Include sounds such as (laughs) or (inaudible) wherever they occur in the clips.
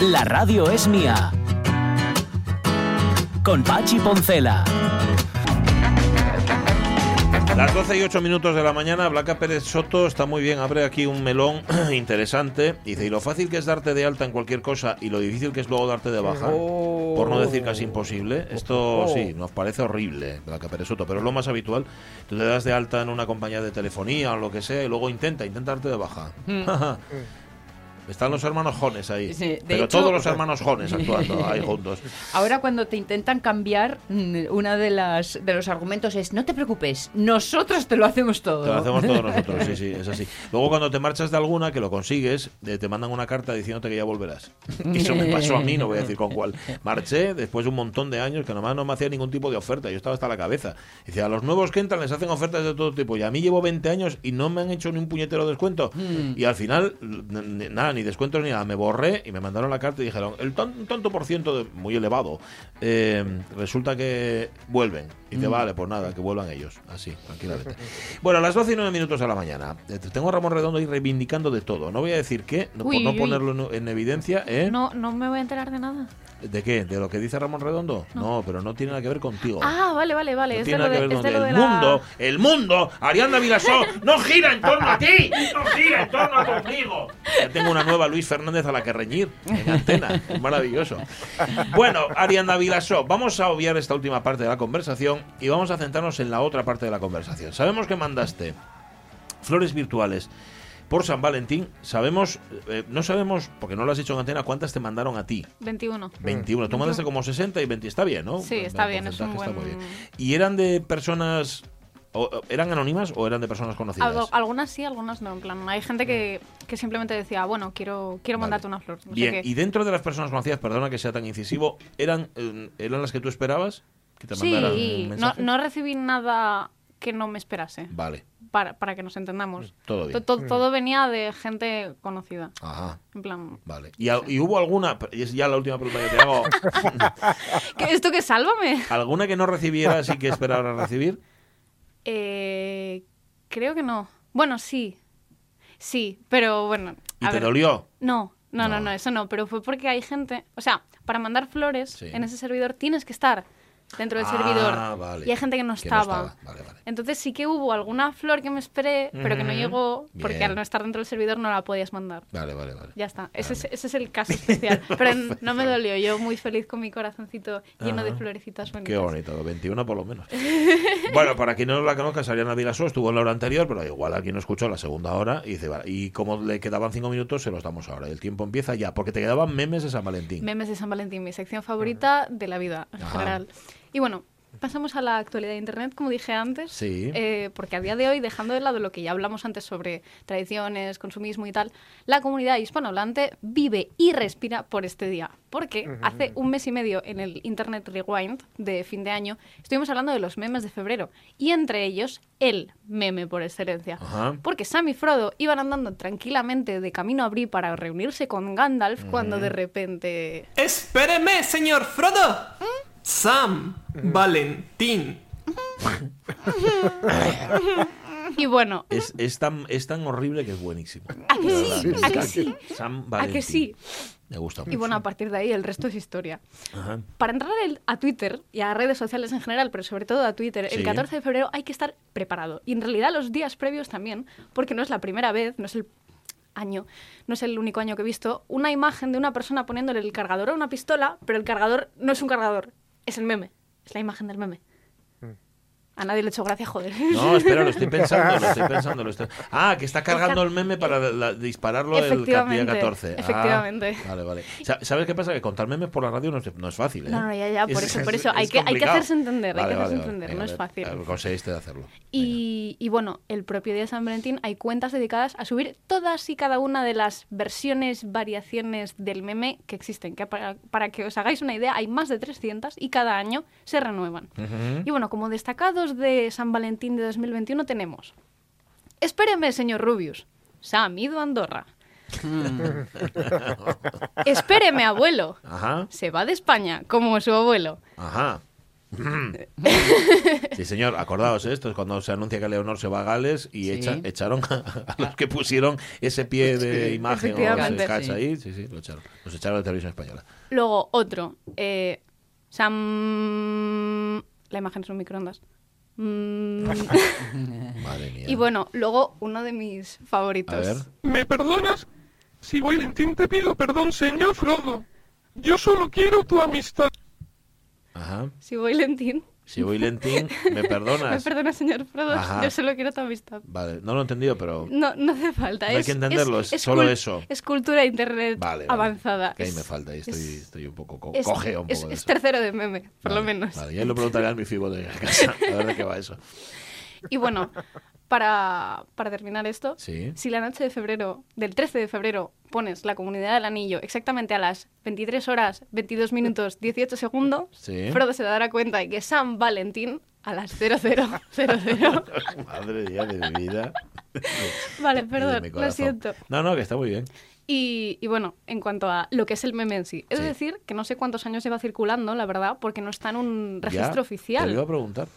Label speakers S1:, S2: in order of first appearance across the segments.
S1: La radio es mía. Con Pachi Poncela.
S2: Las 12 y 8 minutos de la mañana, Blanca Pérez Soto está muy bien, abre aquí un melón (clears throat) interesante. Dice, y lo fácil que es darte de alta en cualquier cosa y lo difícil que es luego darte de baja, por no decir casi imposible. Esto sí, nos parece horrible, Blanca Pérez Soto, pero es lo más habitual. Tú te das de alta en una compañía de telefonía o lo que sea y luego intenta, intenta darte de baja. (laughs) Están los hermanos Jones ahí.
S3: Sí,
S2: pero
S3: hecho-
S2: todos los hermanos Jones actuando (laughs) ahí juntos.
S3: Ahora cuando te intentan cambiar, mm, una de las de los argumentos es no te preocupes, nosotros te lo hacemos todo.
S2: Te lo hacemos todos nosotros, sí, (laughs) sí, es así. Luego cuando te marchas de alguna, que lo consigues, eh, te mandan una carta diciéndote que ya volverás. (laughs) Eso me pasó a mí, no voy a decir con cuál. Marché después de un montón de años que nomás no me hacía ningún tipo de oferta, yo estaba hasta la cabeza. Dice, a los nuevos que entran les hacen ofertas de todo tipo y a mí llevo 20 años y no me han hecho ni un puñetero descuento. Y al final, nada, ni descuentos ni nada, me borré y me mandaron la carta y dijeron, el tanto por ciento, de- muy elevado, eh, resulta que vuelven. Y dice, vale, pues nada, que vuelvan ellos, así, tranquilamente. (laughs) Bueno, a las 12 y 9 minutos de la mañana. Eh, Tengo a Ramón Redondo ahí reivindicando de todo. No voy a decir qué, no, por no
S4: uy.
S2: ponerlo en, en evidencia. ¿eh?
S4: No, no me voy a enterar de nada.
S2: ¿De qué? ¿De lo que dice Ramón Redondo? No, pero no tiene nada que ver contigo.
S4: Ah, vale, vale, vale.
S2: No
S4: es de
S2: tiene nada que ver con el
S4: la-
S2: mundo. El mundo, Arianda Vilasó, no gira en torno a ti, no gira en torno a tu ombligo. (laughs) Ya tengo una nueva Luis Fernández a la que reñir en antena. Es maravilloso. Bueno, Arianda Vilasó, vamos a obviar esta última parte de la conversación y vamos a centrarnos en la otra parte de la conversación. Sabemos que mandaste flores virtuales por San Valentín. Sabemos, eh, no sabemos, porque no lo has dicho en antena, cuántas te mandaron a ti.
S4: 21.
S2: 21. Tú mandaste como 60 y 20. Está bien, ¿no?
S4: Sí, está bien, es un
S2: está muy
S4: buen-
S2: bien. ¿Y eran de personas. O- ¿Eran anónimas o eran de personas conocidas?
S4: Algo- algunas sí, algunas no. En plan, hay gente que, que simplemente decía, bueno, quiero, quiero
S2: Vale.
S4: mandarte una flor. No sé
S2: bien,
S4: qué.
S2: y dentro de las personas conocidas, perdona que sea tan incisivo, ¿eran, eh, ¿eran las que tú esperabas? Que te mandaran un
S4: Sí, no, no recibí nada que no me esperase.
S2: Vale,
S4: Para, para que nos entendamos.
S2: todo bien.
S4: To- to- todo venía de gente conocida.
S2: Ajá,
S4: En plan,
S2: vale. ¿Y, a- y hubo alguna, y es ya la última pregunta que te hago, (laughs)
S4: ¿qué- ¿esto que sálvame?
S2: alguna que no recibieras y que esperara recibir?
S4: Eh, creo que no. Bueno, sí. Sí, pero bueno.
S2: ¿Y te dolió?
S4: No, no, no,
S2: No.
S4: no, eso no. Pero fue porque hay gente. O sea, para mandar flores
S2: Sí.
S4: en ese servidor tienes que estar dentro del
S2: Ah,
S4: servidor.
S2: vale.
S4: Y hay gente que no
S2: Que no
S4: estaba.
S2: estaba. Vale, vale.
S4: Entonces sí que hubo alguna flor que me esperé, pero que no llegó porque al no estar dentro del servidor no la podías mandar.
S2: Vale, vale, vale.
S4: Ya está. Ese, es, ese es el caso especial. (laughs) Pero no me dolió. Yo muy feliz con mi corazoncito lleno de florecitas bonitas.
S2: Qué bonito, 21 por lo menos. (laughs) bueno, para quien no la conozca, Ariana Vilasó estuvo en la hora anterior, pero igual alguien no escuchó la segunda hora y dice, vale, y como le quedaban cinco minutos, se los damos ahora. El tiempo empieza ya, porque te quedaban memes de San Valentín.
S4: Memes de San Valentín, mi sección favorita de la vida en
S2: Ajá.
S4: general. Y bueno, pasamos a la actualidad de Internet, como dije antes.
S2: Sí.
S4: eh, porque a día de hoy, dejando de lado lo que ya hablamos antes sobre tradiciones, consumismo y tal, la comunidad hispanohablante vive y respira por este día. Porque hace un mes y medio en el Internet Rewind de fin de año estuvimos hablando de los memes de febrero. Y entre ellos, el meme por excelencia.
S2: Ajá.
S4: Porque Sam y Frodo iban andando tranquilamente de camino a Bri para reunirse con Gandalf cuando de repente...
S5: Espéreme, señor Frodo. Sam, Valentín.
S4: Y bueno,
S2: Es, es tan, es tan horrible que es buenísimo.
S4: ¿a que sí? ¿A que sí?
S2: Sam
S4: ¿A que
S2: Valentín.
S4: sí?
S2: Me gusta mucho.
S4: Y bueno, a partir de ahí el resto es historia.
S2: Ajá.
S4: Para entrar el- a Twitter y a redes sociales en general, pero sobre todo a Twitter,
S2: Sí.
S4: el 14 de febrero hay que estar preparado. Y en realidad los días previos también, porque no es la primera vez, no es el año, no es el único año que he visto, una imagen de una persona poniéndole el cargador a una pistola, pero el cargador no es un cargador, es el meme, es la imagen del meme. A nadie le he hecho gracia, joder.
S2: No, espera, lo estoy pensando, lo estoy (laughs) pensando. Lo estoy... Ah, que está cargando el meme para la- dispararlo el día
S4: Efectivamente,
S2: 14. Ah,
S4: efectivamente.
S2: vale, vale. Sa- ¿Sabes qué pasa? Que contar memes por la radio no es, no es fácil. ¿eh?
S4: No, no, ya, ya, por
S2: Es-
S4: eso, por
S2: es-
S4: eso. Hay que, hay que hacerse entender, hay que hacerse
S2: vale.
S4: entender, no es fácil.
S2: Conseguiste de hacerlo.
S4: Y, Y, y bueno, el propio día de San Valentín hay cuentas dedicadas a subir todas y cada una de las versiones, variaciones del meme que existen. Que para, para que os hagáis una idea, hay más de 300 y cada año se renuevan. Y bueno, como destacados de San Valentín de 2021 tenemos... Espéreme, señor Rubius. Sam ido a Andorra. (laughs) Espéreme, abuelo.
S2: Ajá,
S4: Se va de España, como su abuelo.
S2: ajá. (laughs) Sí, señor, acordaos, ¿eh? esto es cuando se anuncia que Leonor se va a Gales y
S3: Sí.
S2: echa- echaron a, a los que pusieron ese pie de imagen o
S3: Sí.
S2: ahí. Sí, sí, lo echaron. Los echaron de televisión española.
S4: Luego otro. eh, Sam... La imagen es un microondas. Mm, (laughs)
S2: Madre mía.
S4: y bueno, luego uno de mis favoritos.
S2: A ver.
S6: ¿Me perdonas? Si voy lentín te pido perdón, señor Frodo. Yo solo quiero tu amistad.
S2: Ajá.
S4: Si voy lentín.
S2: Si voy lentín, ¿me (laughs)
S4: Me
S2: perdonas?
S4: perdona, señor Frodo.
S2: Ajá.
S4: Yo solo quiero tu amistad.
S2: Vale, no lo he entendido, pero
S4: No, no hace falta.
S2: No hay
S4: es,
S2: que entenderlo, es solo
S4: cul-
S2: eso.
S4: Es cultura de internet
S2: Vale, vale.
S4: avanzada.
S2: que ahí
S4: Es-
S2: me falta, ahí estoy,
S4: es-
S2: estoy un poco co
S4: es-
S2: cojeo un
S4: es-
S2: poco de
S4: es
S2: eso.
S4: tercero de meme, por lo
S2: Vale,
S4: menos.
S2: Vale, ya lo preguntaré a mi fibo de casa, a ver de qué va eso. (laughs)
S4: Y bueno, para, para terminar esto,
S2: Sí.
S4: si la noche de febrero, del 13 de febrero, pones la comunidad del anillo exactamente a las 23 horas, 22 minutos, 18 segundos,
S2: Sí.
S4: Frodo se dará cuenta de que San Valentín a las 0000. (laughs)
S2: Madre mía de mi vida.
S4: vale, perdón, lo siento.
S2: No, no, que está muy bien.
S4: Y, y bueno, en cuanto a lo que es el meme en sí, es
S2: Sí.
S4: decir, que no sé cuántos años lleva circulando, la verdad, porque no está en un
S2: Ya,
S4: registro
S2: Te lo
S4: oficial.
S2: iba a preguntar.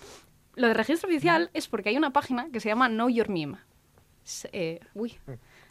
S4: Lo de registro oficial es porque hay una página que se llama Know Your Meme. Eh, uy,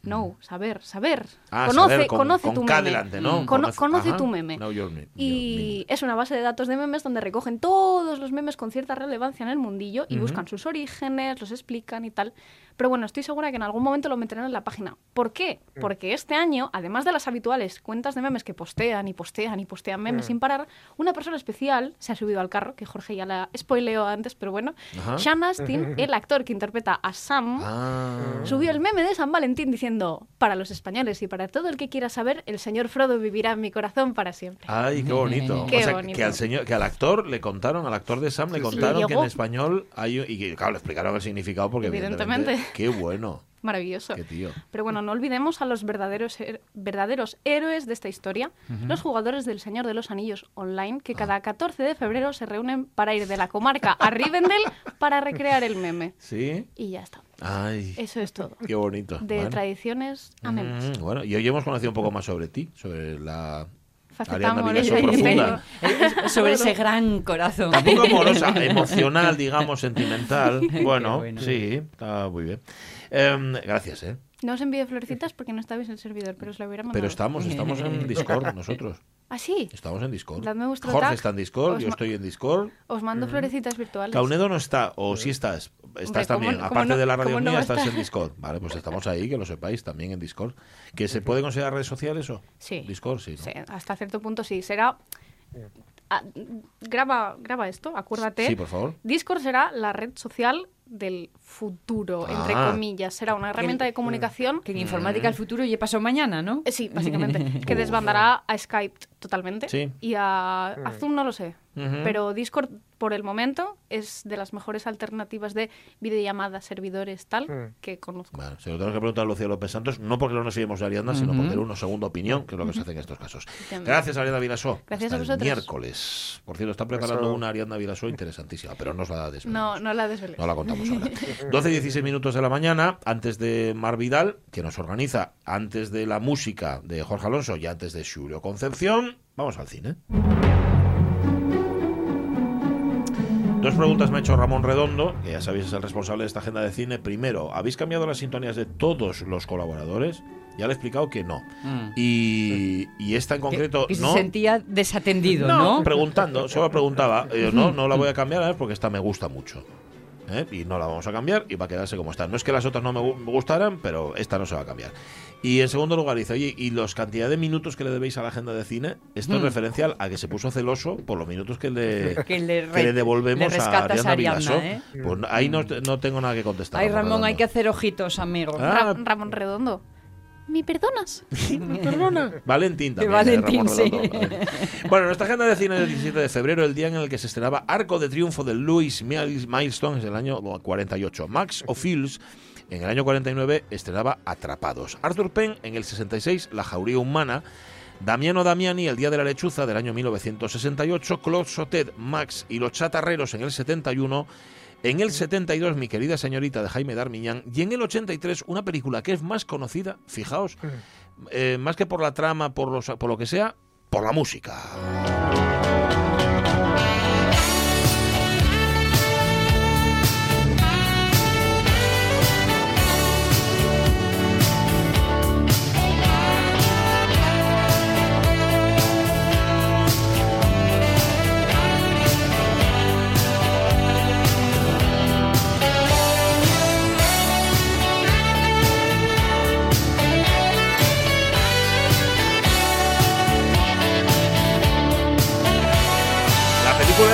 S4: no, saber, saber.
S2: Ah,
S4: conoce
S2: saber, con-
S4: conoce
S2: con
S4: tu meme.
S2: delante, ¿no?
S4: Cono-
S2: Conoce- ajá.
S4: tu meme.
S2: Know your me-
S4: Y
S2: your
S4: es una base de datos de memes donde recogen todos los memes con cierta relevancia en el mundillo y buscan sus orígenes, los explican y tal. Pero bueno, estoy segura que en algún momento lo meterán en la página. ¿Por qué? Porque este año, además de las habituales cuentas de memes que postean y postean y postean memes sin parar, una persona especial se ha subido al carro, que Jorge ya la spoileó antes, pero bueno.
S2: Ajá.
S4: Sean Astin, (laughs) el actor que interpreta a Sam,
S2: Ah.
S4: subió el meme de San Valentín diciendo, para los españoles y para todo el que quiera saber, el señor Frodo vivirá en mi corazón para siempre.
S2: Ay, qué bonito.
S4: Qué
S2: o sea,
S4: bonito.
S2: que al señor, que al actor le contaron, al actor de Sam le contaron que en español hay y claro, le explicaron el significado porque evidentemente,
S4: Evidentemente.
S2: Qué bueno,
S4: Maravilloso.
S2: qué tío.
S4: Pero bueno, no olvidemos a los verdaderos, her- verdaderos héroes de esta historia, los jugadores del Señor de los Anillos Online,
S2: Ah.
S4: que cada 14 de febrero se reúnen para ir de la comarca a Rivendell para recrear el meme.
S2: Sí.
S4: Y ya está.
S2: Ay,
S4: Eso es todo.
S2: qué bonito.
S4: De
S2: Bueno.
S4: tradiciones a memes.
S2: Mm, bueno, y hoy hemos conocido un poco más sobre ti, sobre la
S4: Faceta amorosa
S2: profunda. (laughs)
S3: Sobre ese gran corazón.
S2: Tampoco amorosa, (laughs) emocional, digamos, sentimental. (laughs) Bueno,
S3: bueno.
S2: sí, está muy bien. Em, gracias, ¿eh?
S4: No os envíe florecitas porque no estabais en el servidor, pero os lo hubiera mandado.
S2: Pero estamos, estamos en Discord nosotros.
S4: ¿Ah, sí?
S2: Estamos en Discord.
S4: Dadme vuestro
S2: Jorge
S4: tag.
S2: está en Discord,
S4: Os
S2: yo estoy en Discord.
S4: Os mando florecitas virtuales.
S2: Caunedo no está, o sí estás. Estás
S4: Hombre,
S2: también.
S4: ¿cómo- cómo
S2: Aparte
S4: no-
S2: de la radio
S4: no
S2: mía, estás
S4: estar?
S2: en Discord. Vale, pues estamos ahí, que lo sepáis, también en Discord. ¿Que se puede considerar redes sociales o?
S4: Sí.
S2: Discord, sí. ¿no?
S4: Sí, hasta cierto punto sí. Será. Ah, graba, graba esto, acuérdate.
S2: Sí, por favor.
S4: Discord será la red social del futuro, entre
S2: Ah.
S4: comillas. Será una herramienta de comunicación.
S3: Que en informática el futuro ya pasó mañana, ¿no?
S4: eh, Sí, básicamente. (laughs) que desbandará a Skype totalmente.
S2: Sí.
S4: Y a, a Zoom no lo sé. Pero Discord, por el momento, es de las mejores alternativas de videollamadas, servidores, tal, que conozco.
S2: Bueno, se lo tengo que preguntar a Lucía López Santos, no porque no nos seguimos de Ariadna, sino porque era una segunda opinión, que es lo que se hace en estos casos. (laughs) Gracias, Ariadna Vilasó.
S4: Gracias
S2: Hasta
S4: a
S2: el
S4: vosotros.
S2: miércoles. Por cierto, está preparando una Ariadna Vilasó interesantísima, pero no os la desvelamos.
S4: No, no la desvelé.
S2: No la contamos ahora. (laughs) 12 y 16 minutos de la mañana, antes de Mar Vidal, que nos organiza, antes de la música de Jorge Alonso y antes de Julio Concepción, vamos al cine. Dos preguntas me ha hecho Ramón Redondo, que ya sabéis es el responsable de esta agenda de cine. Primero, ¿habéis cambiado las sintonías de todos los colaboradores? Ya le he explicado que no.
S3: Mm.
S2: Y, y esta en concreto
S3: que se
S2: no.
S3: sentía desatendido,
S2: No,
S3: ¿no?
S2: preguntando, solo preguntaba. Eh, no, no la voy a cambiar ¿eh? porque esta me gusta mucho. ¿Eh? Y no la vamos a cambiar y va a quedarse como está. No es que las otras no me, gu- me gustaran, pero esta no se va a cambiar. Y en segundo lugar dice, oye, ¿y los cantidad de minutos que le debéis a la agenda de cine? Esto es
S3: Mm.
S2: referencial a que se puso celoso por los minutos que le, (laughs)
S3: Que le,
S2: que le devolvemos
S3: le
S2: a Ariadna,
S3: Ariadna. ¿eh?
S2: Pues ahí no, no tengo nada que contestar.
S3: Ay, Ramón, hay que hacer ojitos, amigo.
S2: Ah,
S4: Ra- Ramón Redondo. ¿Me perdonas? (laughs) (laughs)
S2: Valentín
S3: De
S2: también.
S3: Valentín, sí.
S2: Redondo, vale. (laughs) Bueno, nuestra agenda de cine del 17 de febrero, el día en el que se estrenaba Arco de Triunfo de Louis Miles- Milestone, es el año 48. Max O'Fields, en el año 49, estrenaba Atrapados. Arthur Penn, en el 66, La Jauría Humana. Damiano Damiani, El Día de la Lechuza, del año 1968. Claude Sautet, Max y Los Chatarreros, en el 71. En el 72, Mi querida señorita de Jaime Darmiñán. Y en el 83, una película que es más conocida, fijaos, eh, más que por la trama, por, los, por lo que sea, por la música.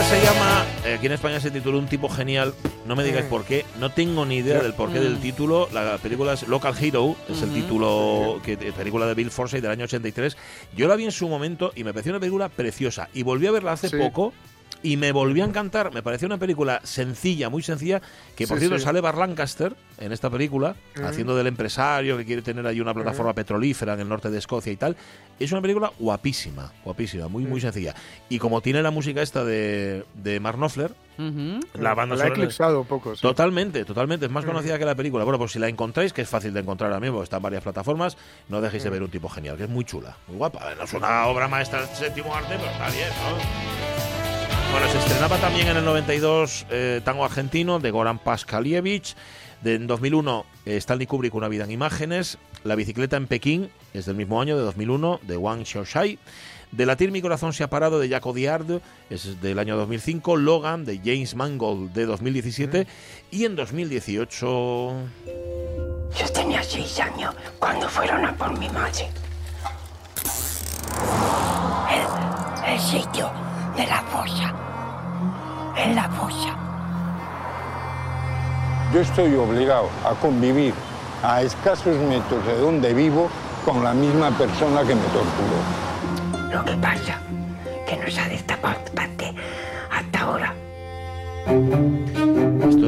S2: Se llama, eh, aquí en España se tituló Un tipo genial, no me digáis por qué, no tengo ni idea del porqué del título, la película es Local Hero, es el título, que eh, película de Bill Forsythe del año 83, yo la vi en su momento y me pareció una película preciosa, y volví a verla hace
S7: Sí.
S2: poco, y me volvió a encantar, me pareció una película sencilla, muy sencilla, que por
S7: Sí,
S2: cierto
S7: sí.
S2: sale Bar Lancaster en esta película, haciendo del empresario que quiere tener ahí una plataforma petrolífera en el norte de Escocia y tal. Es una película guapísima, guapísima, muy, muy sencilla. Y como tiene la música esta de, de Mark Knopfler, la banda
S7: La ha eclipsado un poco. sí.
S2: Totalmente, totalmente. Es más conocida que la película. Bueno, pues si la encontráis, que es fácil de encontrar ahora mismo, está en varias plataformas, no dejéis de ver un tipo genial, que es muy chula, muy guapa. No es una obra maestra del séptimo arte, pero está bien, ¿no? Bueno, se estrenaba también en el 92 eh, Tango Argentino de Goran Paskalievich. De, en 2001 eh, Stanley Kubrick, Una vida en imágenes. La bicicleta en Pekín es del mismo año, de 2001, de Wang Xiaoshai. De Latir mi corazón se ha parado de Jaco Diard, es del año 2005. Logan de James Mangold de 2017. Y en 2018...
S8: Yo tenía seis años cuando fueron a por mi madre. El, el sitio de la fosa. En la fosa.
S9: Yo estoy obligado a convivir a escasos metros de donde vivo con la misma persona que me torturó.
S8: Lo que pasa que no se ha destapado parte hasta ahora.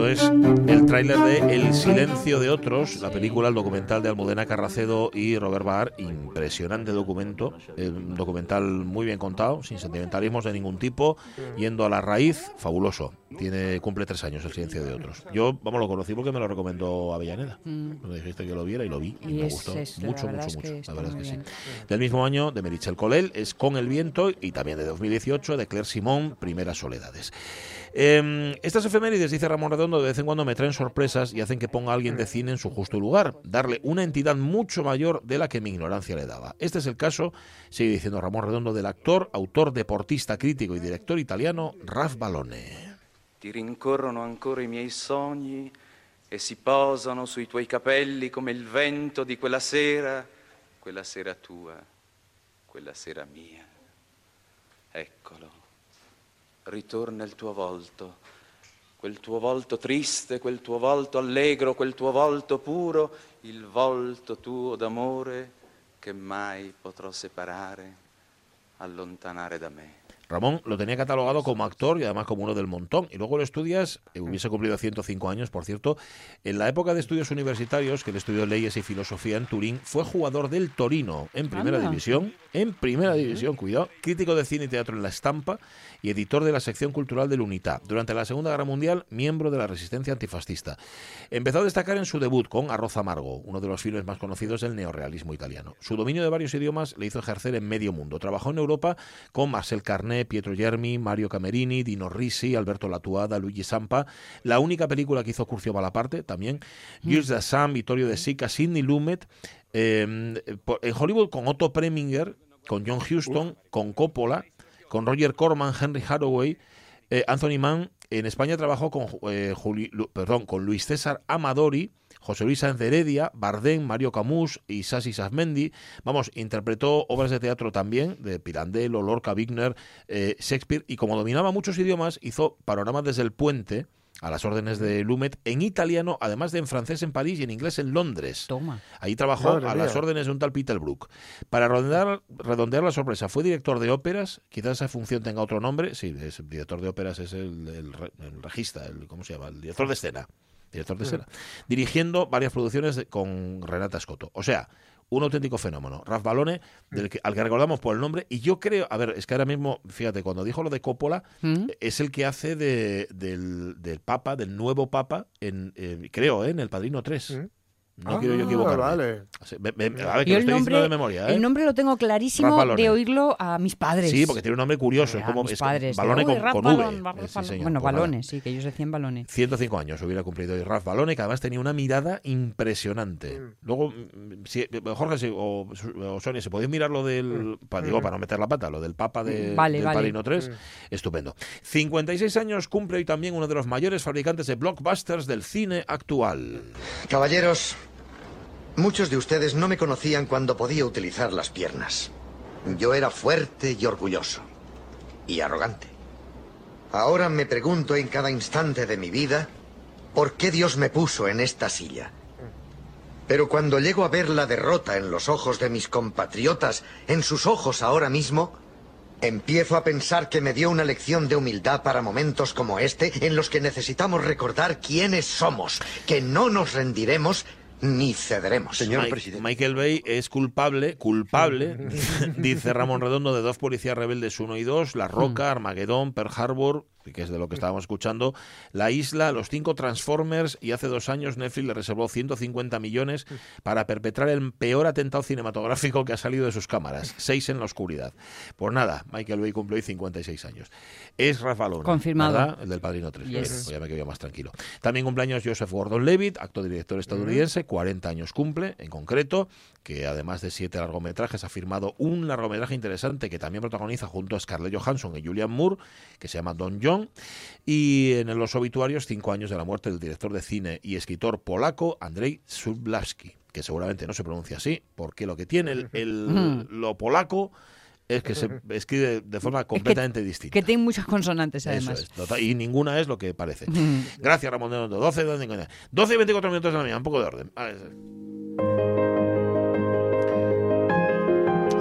S2: Esto es el tráiler de El silencio de otros, la película, el documental de Almudena Carracedo y Robert Barr. Impresionante documento, eh, un documental muy bien contado, sin sentimentalismos de ningún tipo, yendo a la raíz, fabuloso. Tiene cumple tres años El silencio de otros. Yo, vamos, lo conocí porque me lo recomendó Avellaneda. Me dijiste que lo viera y lo vi y,
S3: Mm. Y
S2: me
S3: es-
S2: gustó
S3: es- la
S2: mucho,
S3: verdad
S2: mucho,
S3: es que
S2: mucho. La verdad es que sí. Del mismo año, de Merichel Colel, es Con el viento y también de 2018, de Claire Simón, Primeras soledades. Eh, estas efemérides, dice Ramón Redondo, de vez en cuando me traen sorpresas y hacen que ponga a alguien de cine en su justo lugar, darle una entidad mucho mayor de la que mi ignorancia le daba. Este es el caso, sigue diciendo Ramón Redondo, del actor, autor, deportista, crítico y director italiano Ralph Balone.
S10: Ti rincorrono ancora i miei sogni e si posano sui tuoi capelli come il vento di quella sera, quella sera tua, quella sera mia. Eccolo, ritorna il tuo volto, quel tuo volto triste, quel tuo volto allegro, quel tuo volto puro, il volto tuo d'amore che mai potrò separare, allontanare da me.
S2: Ramón lo tenía catalogado como actor y además como uno del montón. Y luego lo estudias, eh, hubiese cumplido 105 años, por cierto. En la época de estudios universitarios, que él estudió leyes y filosofía en Turín, fue jugador del Torino en primera
S3: Anda.
S2: división. En primera división, cuidado. Crítico de cine y teatro en La Estampa y editor de la sección cultural del UNITA. Durante la Segunda Guerra Mundial, miembro de la resistencia antifascista. Empezó a destacar en su debut con Arroz Amargo, uno de los filmes más conocidos del neorrealismo italiano. Su dominio de varios idiomas le hizo ejercer en medio mundo. Trabajó en Europa con Marcel Pietro Germi, Mario Camerini, Dino Risi, Alberto Latuada, Luigi Sampa. La única película que hizo Curcio Malaparte también. Gilles Dassam, Vittorio De Sica, Sidney Lumet. eh, por- en Hollywood con Otto Preminger, con John Huston, con Coppola, con Roger Corman, Henry Hathaway, eh, Anthony Mann. En España trabajó con, eh, Juli- perdón, con Luis César Amadori, José Luis Sáenz de Heredia, Bardem, Mario Camus y Sassi Sasmendi. Vamos, interpretó obras de teatro también de Pirandello, Lorca, Wigner, eh, Shakespeare y como dominaba muchos idiomas, hizo Panoramas desde el puente a las órdenes de Lumet, en italiano, además de en francés en París y en inglés en Londres.
S3: Toma.
S2: Ahí trabajó
S7: Madre
S2: a las
S7: mía.
S2: órdenes de un tal Peter Brook. Para redondear, redondear la sorpresa, fue director de óperas, quizás esa función tenga otro nombre, sí, es, director de óperas es el, el, el regista, el, ¿cómo se llama? El director de escena. Director de escena. Dirigiendo varias producciones de- con Renata Scotto. O sea, un auténtico fenómeno. Ralph Balone, del que- al que recordamos por el nombre, y yo creo, a ver, es que ahora mismo, fíjate, cuando dijo lo de Coppola,
S3: ¿Mm?
S2: es el que hace de, del, del Papa, del nuevo Papa, en, eh, creo, ¿eh? en El Padrino 3. No
S7: Ah,
S2: quiero yo equivocarme.
S7: vale.
S2: Me- me- a ver, que
S3: Yo
S2: lo
S3: el
S2: estoy diciendo
S3: nombre,
S2: de memoria, ¿eh?
S3: el nombre lo tengo clarísimo de oírlo a mis padres.
S2: Sí, porque tiene un nombre curioso. Es
S3: A
S2: como
S3: mis
S2: es
S3: padres.
S2: balone con, con
S3: Balón,
S2: V.
S3: Ralph
S2: Eh, sí,
S3: Balón.
S2: señor,
S3: bueno, balones, sí, que ellos decían balones.
S2: 105 años hubiera cumplido hoy Ralph Balone, que además tenía una mirada impresionante. Luego, mm, si- Jorge si- o, o Sonia, si podéis mirar lo del, pa- digo, para no meter la pata, lo del Papa de,
S3: Vale,
S2: del
S3: vale.
S2: Padrino 3, estupendo. 56 años cumple hoy también uno de los mayores fabricantes de blockbusters del cine actual.
S11: Caballeros, muchos de ustedes no me conocían cuando podía utilizar las piernas. Yo era fuerte y orgulloso. Y arrogante. Ahora me pregunto en cada instante de mi vida, ¿por qué Dios me puso en esta silla? Pero cuando llego a ver la derrota en los ojos de mis compatriotas, en sus ojos ahora mismo, empiezo a pensar que me dio una lección de humildad para momentos como este, en los que necesitamos recordar quiénes somos, que no nos rendiremos ni cederemos.
S2: Mike- Michael Bay es culpable, culpable, (laughs) dice Ramón Redondo, de dos policías rebeldes 1 y 2, La Roca, Armagedón, Pearl Harbor, que es de lo que estábamos escuchando, La Isla, Los Cinco Transformers, y hace dos años Netflix le reservó 150 millones para perpetrar el peor atentado cinematográfico que ha salido de sus cámaras, seis en la oscuridad. Pues nada, Michael Bay cumplió hoy 56 años. Es Rafa Luna,
S3: Confirmado.
S2: ¿verdad? El del Padrino 3.
S3: Yes.
S2: Pues ya me quedo más tranquilo. También cumpleaños Joseph Gordon-Levitt, actor director estadounidense, 40 años cumple, en concreto, que además de siete largometrajes ha firmado un largometraje interesante que también protagoniza junto a Scarlett Johansson y Julian Moore, que se llama Don John, y en los obituarios, cinco años de la muerte del director de cine y escritor polaco Andrzej Sublawski, que seguramente no se pronuncia así, porque lo que tiene el, el- (laughs) lo polaco es que se escribe de forma completamente distinta.
S3: Que tiene muchas consonantes,
S2: Eso
S3: además.
S2: es, y ninguna es lo que parece. (laughs)
S3: Mm.
S2: Gracias, Ramón de Hondo. 12, 12, 12 y 24 minutos de la mañana, un poco de orden.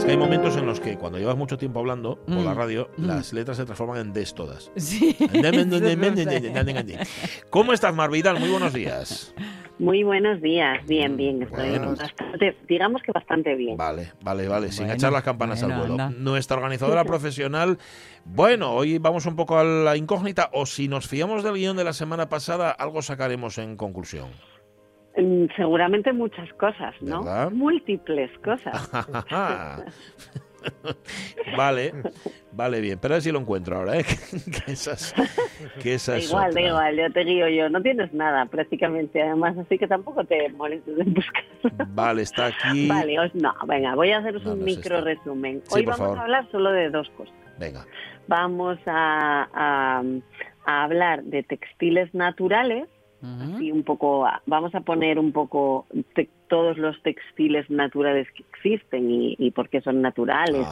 S2: Que hay momentos en los que cuando llevas mucho tiempo hablando por la
S3: Mm.
S2: radio,
S3: Mm.
S2: las letras se transforman en des todas.
S3: Sí.
S2: ¿Cómo estás, Marvidal? Muy buenos días.
S12: Muy buenos días, bien, bien, estoy
S2: Bueno.
S12: bastante, digamos que bastante bien.
S2: Vale, vale, vale, sin
S12: Bueno,
S2: echar las campanas
S12: bueno,
S2: al vuelo.
S12: anda.
S2: Nuestra organizadora (laughs) profesional, bueno, hoy vamos un poco a la incógnita, o si nos fiamos del guion de la semana pasada, algo sacaremos en conclusión.
S12: Seguramente muchas cosas, ¿no?
S2: ¿Verdad?
S12: Múltiples cosas. (laughs)
S2: vale, vale, bien, pero a ver si lo encuentro ahora, ¿eh? (laughs) que esas, que esa
S12: Da
S2: es
S12: igual,
S2: otra.
S12: igual, yo te guío yo. No tienes nada prácticamente, además, así que tampoco te molestes en buscar.
S2: Vale, está aquí. (laughs)
S12: Vale, os, no, venga, voy a haceros
S2: No,
S12: un
S2: no
S12: micro resumen.
S2: Sí,
S12: Hoy vamos
S2: favor.
S12: a hablar solo de dos cosas.
S2: Venga.
S12: Vamos a, a- a hablar de textiles naturales, así un poco, vamos a poner un poco te- todos los textiles naturales que existen y, y por qué son naturales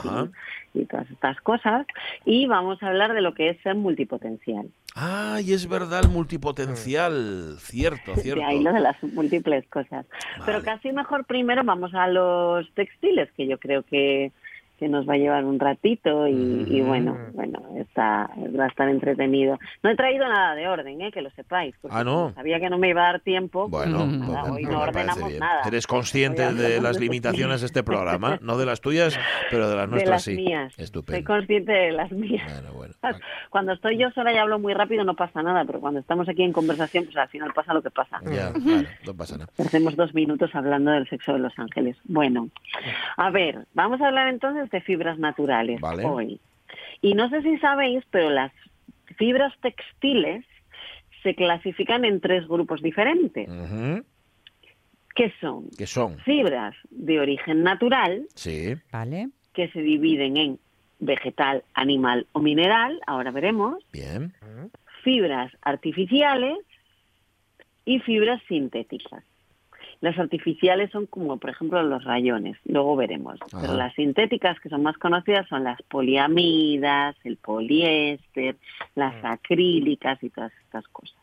S12: y, y todas estas cosas. Y vamos a hablar de lo que es ser multipotencial.
S2: Ay, es verdad, el multipotencial. Cierto, cierto. (laughs)
S12: De ahí lo de las múltiples cosas. Pero casi mejor primero vamos a los textiles, que yo creo que, que nos va a llevar un ratito y, y bueno, bueno, está, va a estar entretenido. No he traído nada de orden, ¿eh? que lo sepáis. porque
S2: Ah, ¿no?
S12: Sabía que no me iba a dar tiempo.
S2: Bueno,
S12: pues nada, hoy no ordenamos nada.
S2: Eres consciente
S12: Hoy
S2: de las limitaciones de este programa, no de las tuyas, pero de las
S12: de
S2: nuestras
S12: las
S2: sí.
S12: mías. Soy
S2: Estupendo.
S12: consciente de las mías. (laughs) Cuando estoy yo sola y hablo muy rápido no pasa nada, pero cuando estamos aquí en conversación, pues al final pasa lo que pasa.
S2: Ya, claro, no pasa nada.
S12: Hacemos dos minutos hablando del sexo de los ángeles. Bueno, a ver, vamos a hablar entonces de fibras naturales
S2: Vale.
S12: hoy. Y no sé si sabéis, pero las fibras textiles se clasifican en tres grupos diferentes.
S2: Ujú.
S12: ¿Qué son?
S2: ¿Qué son?
S12: Fibras de origen natural,
S2: Sí.
S3: Vale.
S12: que se dividen en vegetal, animal o mineral, ahora veremos,
S2: Bien.
S12: fibras artificiales y fibras sintéticas. Las artificiales son como, por ejemplo, los rayones, luego veremos.
S13: Ajá.
S12: Pero las sintéticas, que son más conocidas, son las poliamidas, el poliéster, las acrílicas y todas estas cosas.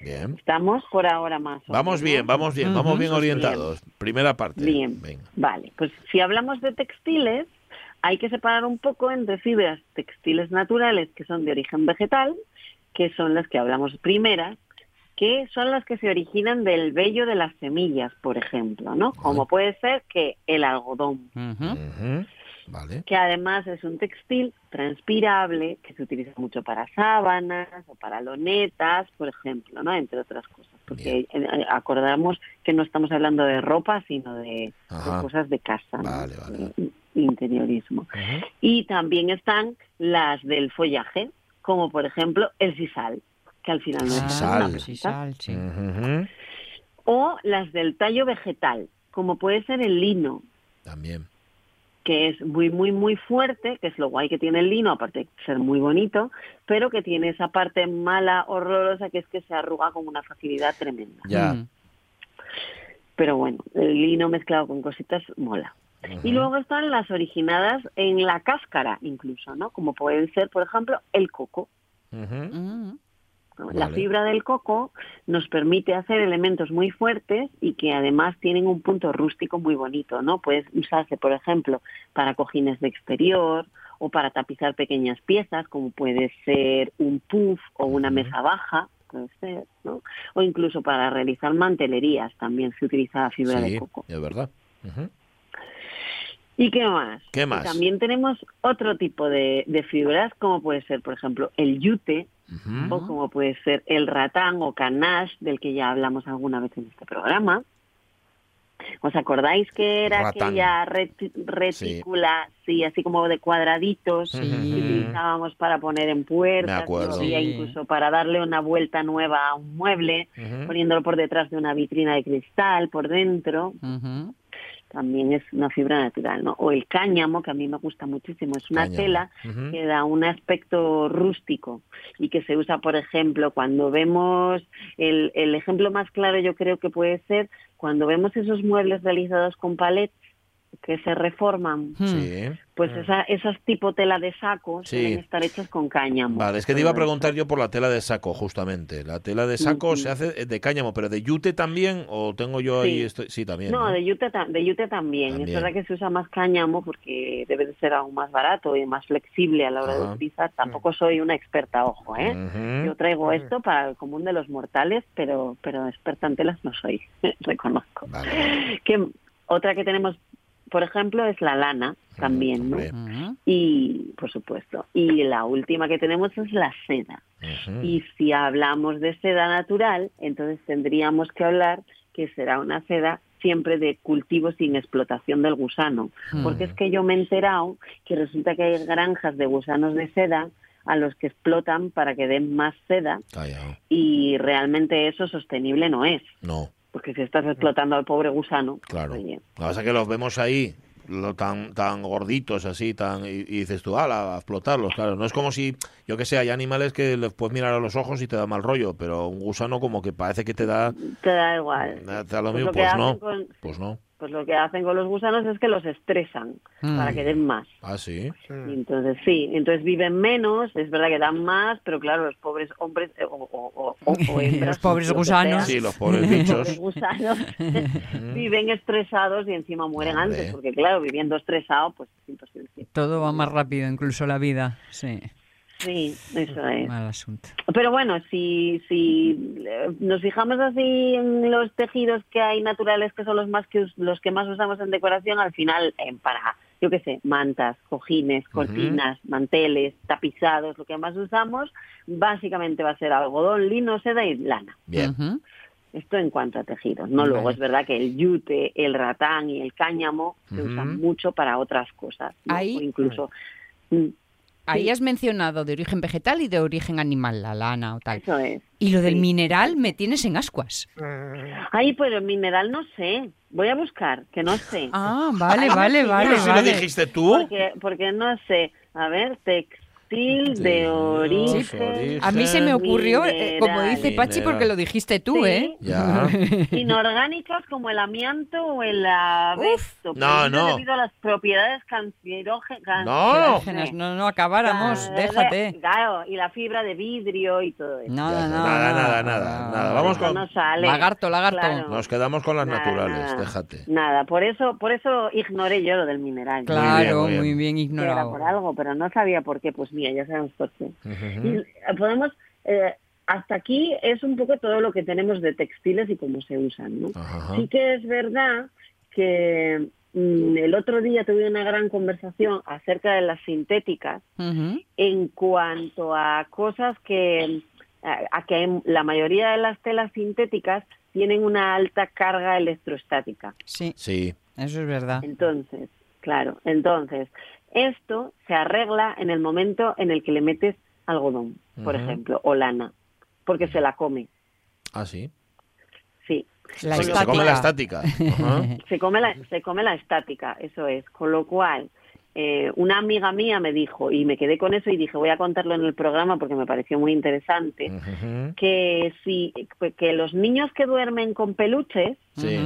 S2: Bien.
S12: Estamos por ahora más. o
S2: Vamos bien, vamos bien, vamos bien orientados. Primera parte.
S12: Bien.
S2: Venga.
S12: Vale, pues si hablamos de textiles, hay que separar un poco entre fibras textiles naturales que son de origen vegetal, que son las que hablamos primeras, que son las que se originan del vello de las semillas, por ejemplo, ¿no? Como puede ser que el algodón.
S2: Vale.
S12: que además es un textil transpirable que se utiliza mucho para sábanas o para lonetas, por ejemplo, ¿no? Entre otras cosas. Porque eh, acordamos que no estamos hablando de ropa, sino de, cosas de casa, ¿no?
S2: Vale, vale.
S12: De interiorismo. Y también están las del follaje, como por ejemplo el sisal, que al final no es una planta.
S3: Sisal, sí.
S12: O las del tallo vegetal, como puede ser el lino,
S2: También.
S12: que es muy, muy, muy fuerte, que es lo guay que tiene el lino, aparte de ser muy bonito, pero que tiene esa parte mala, horrorosa, que es que se arruga con una facilidad tremenda.
S2: Ya.
S3: Mm.
S12: Pero bueno, el lino mezclado con cositas mola. Y luego están las originadas en la cáscara, incluso, ¿no? Como pueden ser, por ejemplo, el coco. ¿No? La fibra del coco nos permite hacer elementos muy fuertes y que además tienen un punto rústico muy bonito, ¿no? Puede usarse, por ejemplo, para cojines de exterior o para tapizar pequeñas piezas, como puede ser un puff o una mesa baja, puede ser, ¿no? O incluso para realizar mantelerías también se utiliza la fibra
S2: Sí,
S12: de coco.
S2: es verdad.
S12: ¿Y qué más?
S2: ¿Qué
S12: Y
S2: más?
S12: también tenemos otro tipo de, de fibras, como puede ser, por ejemplo, el yute, O como puede ser el ratán o canache, del que ya hablamos alguna vez en este programa. ¿Os acordáis que era
S2: Ratán.
S12: aquella reti- retícula, sí. así como de cuadraditos,
S2: Sí.
S12: que utilizábamos para poner en puertas,
S2: Me acuerdo.
S12: y había
S3: Sí.
S12: incluso para darle una vuelta nueva a un mueble, poniéndolo por detrás de una vitrina de cristal, por dentro?
S3: Ujú.
S12: También es una fibra natural, ¿no? O el cáñamo, que a mí me gusta muchísimo, es una
S2: Cáñamo.
S12: tela que da un aspecto rústico y que se usa, por ejemplo, cuando vemos, el, el ejemplo más claro yo creo que puede ser cuando vemos esos muebles realizados con palets que se reforman,
S3: Mm.
S2: Sí.
S12: pues esa, esas tipo tela de saco
S2: Sí.
S12: suelen estar hechas con cáñamo.
S2: Vale, es que te iba a preguntar yo por la tela de saco, justamente. La tela de saco se hace de cáñamo, pero de yute también, o tengo yo ahí.
S12: Sí.
S2: Esto... Sí, también.
S12: No,
S2: ¿no?
S12: de yute, ta- de yute también.
S2: También.
S12: Es verdad que se usa más cáñamo porque debe de ser aún más barato y más flexible a la hora de utilizar. Tampoco soy una experta, ojo, ¿eh? Yo traigo esto para el común de los mortales, pero, pero experta en telas no soy, (laughs) reconozco.
S2: Vale.
S12: Que otra que tenemos, por ejemplo, es la lana también, ¿no? Y, por supuesto. Y la última que tenemos es la seda. Y si hablamos de seda natural, entonces tendríamos que hablar que será una seda siempre de cultivo sin explotación del gusano. Porque es que yo me he enterado que resulta que hay granjas de gusanos de seda a los que explotan para que den más seda y realmente eso sostenible no es.
S2: No,
S12: Porque si estás explotando al pobre gusano,
S2: claro.
S12: oye,
S2: Lo que pasa es que los vemos ahí, lo tan, tan gorditos así, tan y, y dices tú, ala, a explotarlos, claro. No es como si, yo que sé, hay animales que les puedes mirar a los ojos y te da mal rollo, pero un gusano como que parece que te da,
S12: te da igual.
S2: te da lo
S12: Pues
S2: mismo,
S12: lo
S2: pues no,
S12: con-
S2: pues no.
S12: Pues lo que hacen con los gusanos es que los estresan
S3: Mm.
S12: para que den más.
S2: Ah, sí.
S12: Y entonces sí, entonces viven menos, es verdad que dan más, pero claro, los pobres hombres eh, o, o- o- o- (laughs) o hembras,
S3: Los pobres gusanos.
S12: sea, (laughs)
S2: Sí, los pobres
S12: los
S2: bichos.
S12: pobres gusanos (laughs) viven estresados y encima mueren
S2: Hombre.
S12: antes, porque claro, viviendo estresado, pues es imposible.
S3: Todo va más rápido, incluso la vida. Sí,
S12: Sí, eso es.
S3: mal asunto.
S12: Pero bueno, si, si eh, nos fijamos así en los tejidos que hay naturales, que son los más que los que más usamos en decoración, al final eh, para, yo qué sé, mantas, cojines, cortinas, manteles, tapizados, lo que más usamos, básicamente va a ser algodón, lino, seda y lana.
S2: Bien.
S12: Esto en cuanto a tejidos. No, luego
S3: Vale.
S12: es verdad que el yute, el ratán y el cáñamo se usan mucho para otras cosas. ¿no?
S3: Ahí-
S12: O incluso... mm,
S3: Ahí
S12: Sí.
S3: has mencionado de origen vegetal y de origen animal, la lana o tal.
S12: Eso es.
S3: Y lo del
S12: Sí.
S3: mineral me tienes en ascuas.
S12: Ay, pero el mineral no sé. Voy a buscar, que no sé.
S3: Ah, vale, vale, vale,
S2: Pero si lo dijiste tú.
S12: Porque, porque no sé. A ver, de origen.
S3: A mí se me ocurrió, eh, como
S12: mineral.
S3: dice Pachi, porque lo dijiste tú,
S12: Sí.
S3: ¿eh?
S2: Ya. (laughs)
S12: Inorgánicas como el amianto o el asbesto.
S2: No, no.
S12: Debido a las propiedades cancerógenas.
S3: Cancerígenas, No, no, acabáramos, déjate.
S12: Claro, y la fibra de vidrio y todo eso.
S3: Nada, nada,
S2: Nada, nada, nada, nada. Vamos con.
S12: no sale.
S3: Lagarto, lagarto.
S12: Claro.
S2: Nos quedamos con las
S12: Nada,
S2: naturales,
S12: nada.
S2: déjate.
S12: Nada, por eso, por eso ignoré yo lo del mineral.
S3: Claro,
S2: muy bien.
S3: muy bien
S12: Que Era
S3: ignorado.
S12: por algo, pero no sabía por qué. Pues ya sabemos por qué. Y, podemos, eh, hasta aquí es un poco todo lo que tenemos de textiles y cómo se usan. Sí que es verdad que mm, el otro día tuve una gran conversación acerca de las sintéticas en cuanto a cosas que a, a que la mayoría de las telas sintéticas tienen una alta carga electrostática.
S3: Sí,
S2: Sí.
S3: eso es verdad.
S12: Entonces, claro, entonces esto se arregla en el momento en el que le metes algodón, por ejemplo, o lana, porque se la come.
S2: Ah, sí.
S12: Sí.
S3: La
S2: Se- se come la estática. (laughs)
S12: Se come la se come la estática eso es con lo cual eh, una amiga mía me dijo y me quedé con eso y dije voy a contarlo en el programa porque me pareció muy interesante que si que los niños que duermen con peluches
S2: Sí.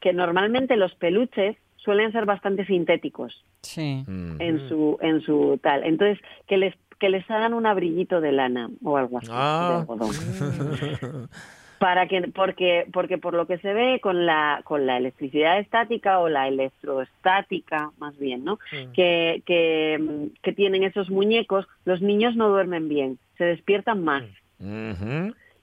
S12: Que normalmente los peluches suelen ser bastante sintéticos
S3: Sí.
S2: Mm.
S12: en su en su tal entonces que les que les hagan un abriguito de lana o algo así de
S2: Ah.
S12: algodón (laughs) para que porque porque por lo que se ve con la con la electricidad estática o la electroestática más bien no que, que que tienen esos muñecos los niños no duermen bien se despiertan más.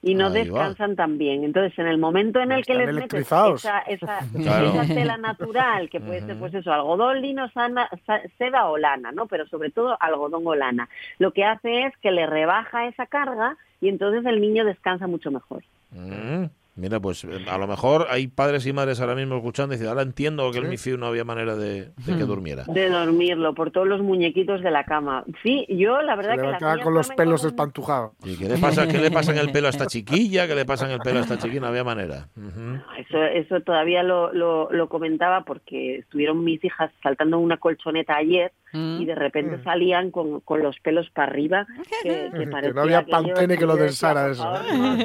S12: Y no
S2: Ahí va.
S12: descansan tan bien entonces en el momento en el que les metes esa, esa, (laughs)
S2: Claro.
S12: esa tela natural que puede ser pues eso algodón lino sana- sa- seda o lana no pero sobre todo algodón o lana lo que hace es que le rebaja esa carga y entonces el niño descansa mucho mejor
S2: Mm. Mira, pues eh, a lo mejor hay padres y madres ahora mismo escuchando y dicen, ahora entiendo que el MIFIU no había manera de, de que durmiera.
S12: de dormirlo por todos los muñequitos de la cama. Sí, yo la
S7: Se
S12: verdad
S7: le
S12: que
S7: va a
S12: las
S7: quedar
S12: mías
S7: con los pelos
S12: con-
S7: espantujados.
S2: ¿Y qué le pasa, qué le pasa en el pelo a esta (laughs) chiquilla? ¿Qué le pasa en el pelo a esta chiquilla? No había manera. Ujú.
S12: Eso, eso todavía lo, lo, lo comentaba porque estuvieron mis hijas saltando una colchoneta ayer
S3: Mm.
S12: y de repente salían con, con los pelos para arriba. Que, que (laughs) parecía
S7: no había pantene que lo densara
S12: "Por
S7: eso".
S12: favor, no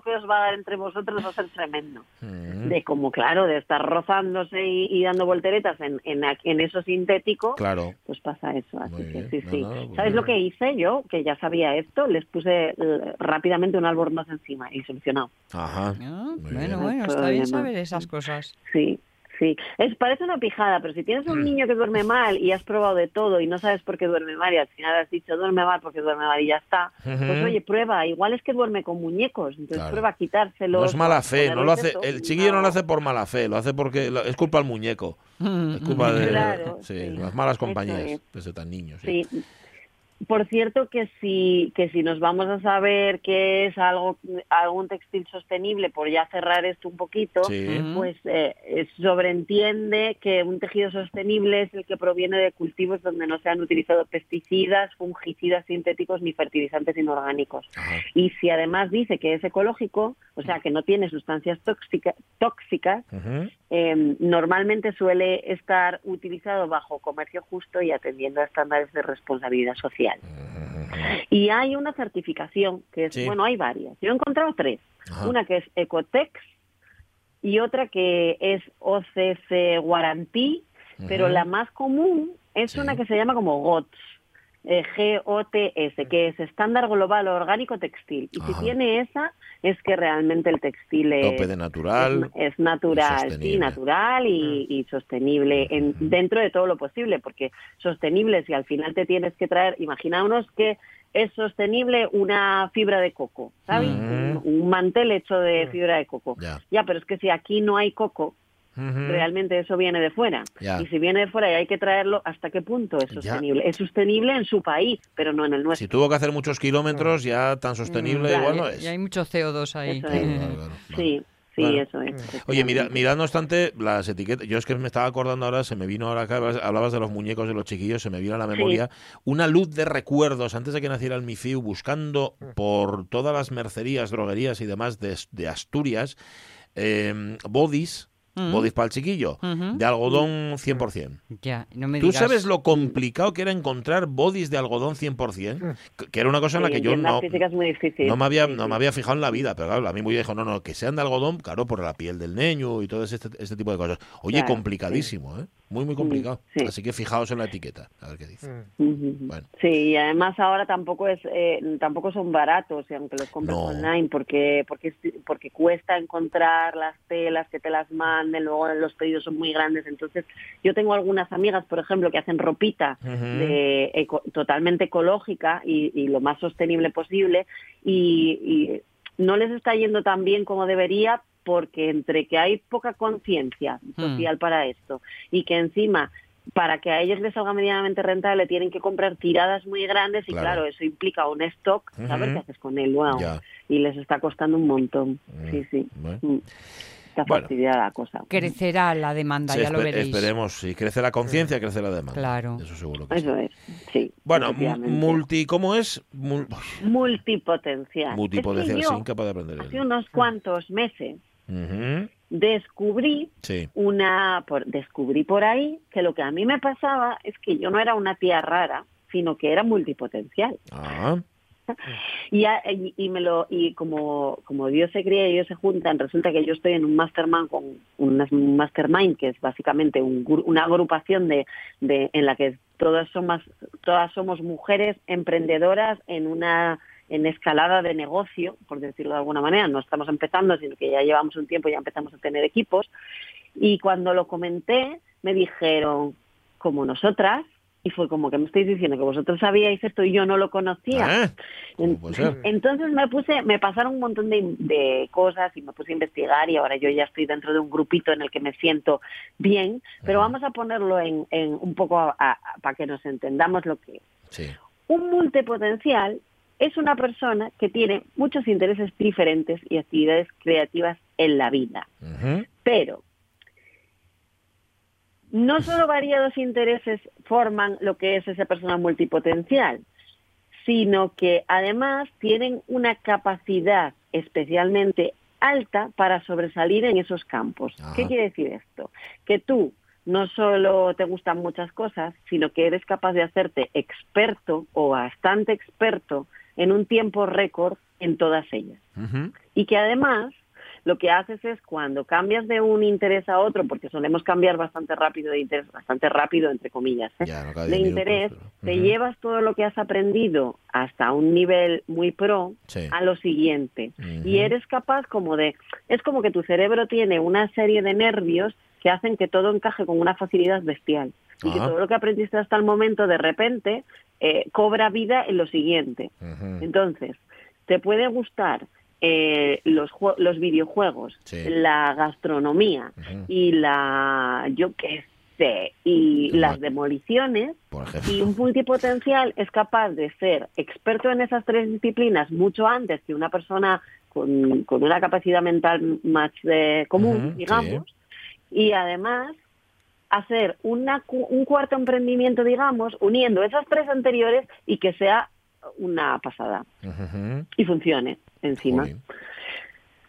S12: que os va a dar entre vosotros va a ser tremendo.
S2: Mm.
S12: De como, claro, de estar rozándose y, y dando volteretas en, en, eso sintético,
S2: Claro.
S12: pues pasa eso. Así
S2: Muy
S12: que
S2: bien.
S12: sí,
S2: No,
S12: sí.
S2: no, pues
S12: ¿Sabes
S2: bien.
S12: lo que hice yo? Que ya sabía esto, les puse eh, rápidamente un albornoz encima y solucionado.
S2: Ajá.
S3: Ah, bueno,
S2: bien.
S3: bueno, está bien saber esas cosas.
S12: Sí, sí. Es, parece una pijada, pero si tienes
S2: Mm.
S12: un niño que duerme mal y has probado de todo y no sabes por qué duerme mal y al final has dicho duerme mal porque duerme mal y ya está, pues oye, prueba. Igual es que duerme con muñecos, entonces
S2: Claro.
S12: prueba a quitárselos.
S2: No es mala fe, no lo hace, el chiquillo no lo hace por mala fe, lo hace porque lo- es culpa del muñeco, es culpa de
S12: Claro,
S2: sí,
S12: sí.
S2: las malas compañías
S12: es.
S2: desde tan niños. sí.
S12: Por cierto que si que si nos vamos a saber qué es algo algún textil sostenible por ya cerrar esto un poquito,
S2: Sí.
S12: pues eh, sobreentiende que un tejido sostenible es el que proviene de cultivos donde no se han utilizado pesticidas, fungicidas sintéticos ni fertilizantes inorgánicos.
S2: Ajá.
S12: Y si además dice que es ecológico, o sea que no tiene sustancias tóxica- tóxicas. Eh, normalmente suele estar utilizado bajo comercio justo y atendiendo a estándares de responsabilidad social. Y hay una certificación que es,
S2: Sí.
S12: bueno, hay varias. Yo he encontrado tres.
S2: Ajá.
S12: Una que es Ecotex y otra que es OCC Guarantee, pero la más común es
S2: Sí.
S12: una que se llama como GOTS. Eh, G-O-T-S, que es Estándar Global Orgánico Textil. Y si tiene esa, es que realmente el textil es,
S2: Tope de natural.
S12: es, es natural,
S2: y sostenible.
S12: sí, natural y, y sostenible en, dentro de todo lo posible, porque sostenible si al final te tienes que traer, imaginaos que es sostenible una fibra de coco, ¿sabes? Un, un mantel hecho de fibra de coco.
S2: Ya.
S12: Ya, pero es que si aquí no hay coco, Realmente eso viene de fuera. Y si viene de fuera y hay que traerlo, ¿hasta qué punto es sostenible? Es sostenible en su país, pero no en el nuestro.
S2: Si tuvo que hacer muchos kilómetros, ya tan sostenible igual no
S3: Y
S2: es.
S3: hay mucho CO2 ahí.
S12: Eso es.
S2: claro, claro.
S12: Sí, sí,
S2: Bueno.
S12: eso es.
S2: Oye, mira, mirad no obstante las etiquetas. Yo es que me estaba acordando ahora, se me vino ahora acá, hablabas de los muñecos de los chiquillos, se me vino a la memoria una luz de recuerdos antes de que naciera el MIFIU, buscando por todas las mercerías, droguerías y demás de, de Asturias, eh, bodies
S3: Mm.
S2: Bodys para el chiquillo,
S3: Ujú.
S2: de algodón 100%.
S3: Ya, no me
S2: ¿Tú
S3: digas.
S2: sabes lo complicado que era encontrar bodys de algodón 100%? Que- Que era una cosa en la que yo no,
S12: muy difícil.
S2: no me había
S12: Sí,
S2: no me había fijado en la vida, pero claro, a mí me dijo, no, no, que sean de algodón, claro, por la piel del niño y todo este, este tipo de cosas. Oye,
S12: Claro,
S2: complicadísimo, ¿eh? Muy, muy complicado.
S12: sí.
S2: Así que fijaos en la etiqueta, a ver qué dice.
S12: Ujú.
S2: Bueno.
S12: Sí, y además ahora tampoco es eh, tampoco son baratos, aunque los compres
S2: No.
S12: online, porque porque porque cuesta encontrar las telas que te las manden, luego los pedidos son muy grandes. Entonces, yo tengo algunas amigas, por ejemplo, que hacen ropita de eco- totalmente ecológica y, y lo más sostenible posible y, y no les está yendo tan bien como debería porque entre que hay poca conciencia social para esto y que encima para que a ellos les salga medianamente rentable tienen que comprar tiradas muy grandes y
S2: Claro.
S12: claro, eso implica un stock, saber
S2: Ujú.
S12: qué haces con él
S2: Ya.
S12: y les está costando un montón. Sí, sí.
S2: Bueno.
S12: Mm. Está
S2: Bueno.
S12: fastidiada la cosa.
S3: Crecerá la demanda,
S2: Sí,
S3: ya lo veréis.
S2: Esperemos, si crece la conciencia, crece la demanda.
S3: Claro.
S2: Eso seguro que sí.
S12: Eso es, sí.
S2: Bueno, multi, ¿cómo es? Mul-
S12: multipotencial.
S2: multipotencial,
S12: Es que
S2: sí,
S12: yo,
S2: incapaz de aprender.
S12: hace unos cuantos meses descubrí
S2: Sí.
S12: una por, descubrí por ahí que lo que a mí me pasaba es que yo no era una tía rara sino que era multipotencial
S2: Ah, (laughs)
S12: y, a- y, me lo y como como Dios se cría y Dios se juntan resulta que yo estoy en un mastermind con un un mastermind que es básicamente un una agrupación de, de en la que todas somos todas somos mujeres emprendedoras en una en escalada de negocio, por decirlo de alguna manera. No estamos empezando, sino que ya llevamos un tiempo y ya empezamos a tener equipos. Y cuando lo comenté, me dijeron, como nosotras, y fue como que me estáis diciendo que vosotros sabíais esto y yo no lo conocía.
S2: Ah?
S12: Entonces me puse, me pasaron un montón de, de cosas y me puse a investigar y ahora yo ya estoy dentro de un grupito en el que me siento bien, pero vamos a ponerlo en, en un poco a- a- para que nos entendamos lo que es.
S2: sí.
S12: Un multipotencial es una persona que tiene muchos intereses diferentes y actividades creativas en la vida, pero no solo variados intereses forman lo que es esa persona multipotencial, sino que además tienen una capacidad especialmente alta para sobresalir en esos campos. ¿Qué quiere decir esto? Que tú no solo te gustan muchas cosas, sino que eres capaz de hacerte experto o bastante experto en un tiempo récord en todas ellas y que además lo que haces es cuando cambias de un interés a otro, porque solemos cambiar bastante rápido de interés, bastante rápido entre comillas, ¿eh?
S2: Ya, no cada
S12: de interés,
S2: minutos,
S12: te llevas todo lo que has aprendido hasta un nivel muy pro
S2: Sí.
S12: a lo siguiente y eres capaz como de, es como que tu cerebro tiene una serie de nervios que hacen que todo encaje con una facilidad bestial y que todo lo que aprendiste hasta el momento de repente eh, cobra vida en lo siguiente. Entonces, te puede gustar eh, los, los videojuegos,
S2: Sí.
S12: la gastronomía y la, yo qué sé, y las demoliciones. Y un multipotencial es capaz de ser experto en esas tres disciplinas mucho antes que una persona con, con una capacidad mental más eh, común, digamos, y además hacer una, un cuarto emprendimiento, digamos, uniendo esas tres anteriores y que sea una pasada. Y funcione encima.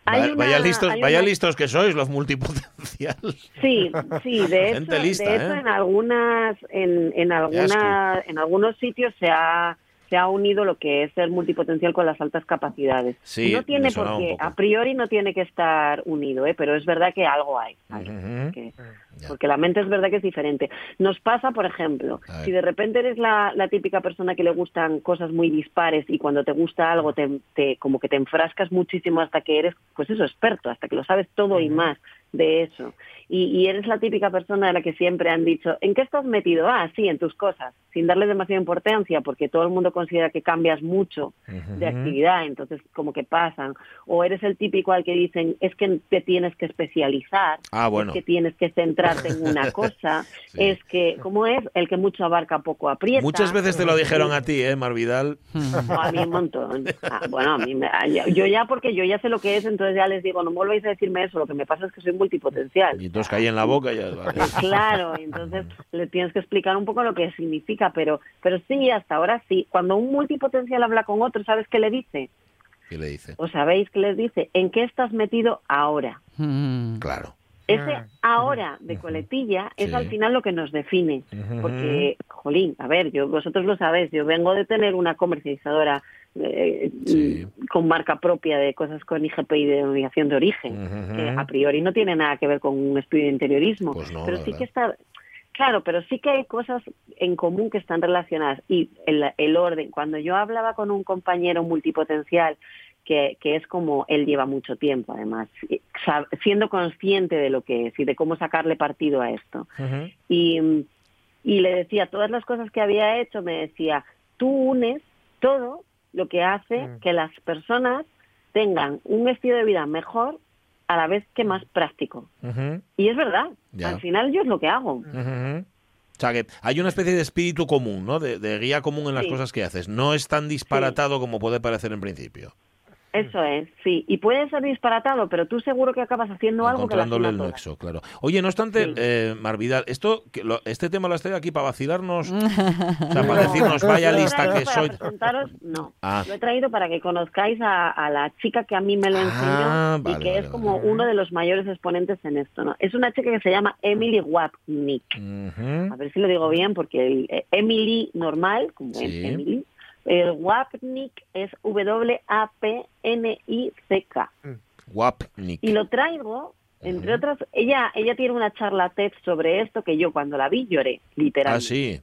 S2: Vaya,
S12: una-
S2: vaya listos, vaya listos que sois los multipotenciales.
S12: Sí, sí, (laughs) de hecho,
S2: Gente lista,
S12: de hecho
S2: ¿eh?
S12: en algunas, en, en alguna, en algunos sitios se ha se ha unido lo que es el multipotencial con las altas capacidades.
S2: Sí,
S12: no tiene por qué, a priori no tiene que estar unido, ¿eh? pero es verdad que algo hay. que- porque la mente es verdad que es diferente. Nos pasa, por ejemplo,
S2: A
S12: si de repente eres la, la típica persona que le gustan cosas muy dispares y cuando te gusta algo te, te- como que te enfrascas muchísimo hasta que eres, pues eso, experto, hasta que lo sabes todo y más de eso. Y, y eres la típica persona de la que siempre han dicho, ¿en qué estás metido? Ah, sí, en tus cosas, sin darle demasiada importancia, porque todo el mundo considera que cambias mucho de actividad, entonces como que pasan. O eres el típico al que dicen, es que te tienes que especializar,
S2: Ah, bueno.
S12: es que tienes que centrarte en una (laughs) cosa, es que, ¿cómo es? El que mucho abarca poco aprieta.
S2: Muchas veces te lo dijeron a ti, ¿eh, Marvidal?
S12: No, a mí un montón. Ah, bueno, a mí me- yo ya porque yo ya sé lo que es, entonces ya les digo, no me volváis a decirme eso, lo que me pasa es que soy multipotencial.
S2: Y entonces caí en la boca y ya. vale.
S12: Eh, Claro, y entonces le tienes que explicar un poco lo que significa, pero pero sí, hasta ahora sí. Cuando un multipotencial habla con otro, ¿sabes qué le dice?
S2: ¿Qué le dice?
S12: ¿O sabéis qué les dice? ¿En qué estás metido ahora?
S2: Claro.
S12: Ese
S7: Mm.
S12: ahora de coletilla es
S7: Sí.
S12: al final lo que nos define. Porque, jolín, a ver, yo vosotros lo sabéis, yo vengo de tener una comercializadora eh, con marca propia de cosas con IGP y denominación de origen, que a priori no tiene nada que ver con un estudio de interiorismo.
S2: Pues no,
S12: pero sí
S2: verdad.
S12: que está. Claro, pero sí que hay cosas en común que están relacionadas. Y el, el orden, cuando yo hablaba con un compañero multipotencial, que, que es como él lleva mucho tiempo, además, siendo consciente de lo que es y de cómo sacarle partido a esto. Y, y le decía todas las cosas que había hecho, me decía, tú unes todo lo que hace
S7: Mm.
S12: que las personas tengan un estilo de vida mejor a la vez que más práctico. Y es verdad,
S2: Ya.
S12: al final yo es lo que hago.
S2: O sea, que hay una especie de espíritu común, ¿no? De, de guía común en las
S12: Sí.
S2: cosas que haces. No es tan disparatado como puede parecer en principio.
S12: Eso es, sí. Y puede ser disparatado, pero tú seguro que acabas haciendo algo que la
S2: el nexo, claro. Oye, no obstante, eh, Marvidal, esto, que lo- este tema lo has traído aquí para vacilarnos, (laughs) o sea, para decirnos, vaya lista que
S12: para
S2: soy.
S12: presentaros, no.
S2: Ah.
S12: Lo he traído para que conozcáis a, a la chica que a mí me lo enseñó
S2: Ah,
S12: y
S2: vale,
S12: que
S2: vale,
S12: es como uno de los mayores exponentes en esto. ¿no? Es una chica que se llama Emily Wapnick. A ver si lo digo bien, porque el, eh, Emily normal, como
S2: Sí.
S12: es Emily, el Wapnick es W-A-P-N-I-C-K.
S2: Wapnik.
S12: Y lo traigo, entre otras, ella ella tiene una charla TED sobre esto que yo cuando la vi lloré,
S2: Ah,
S12: literalmente.
S2: sí.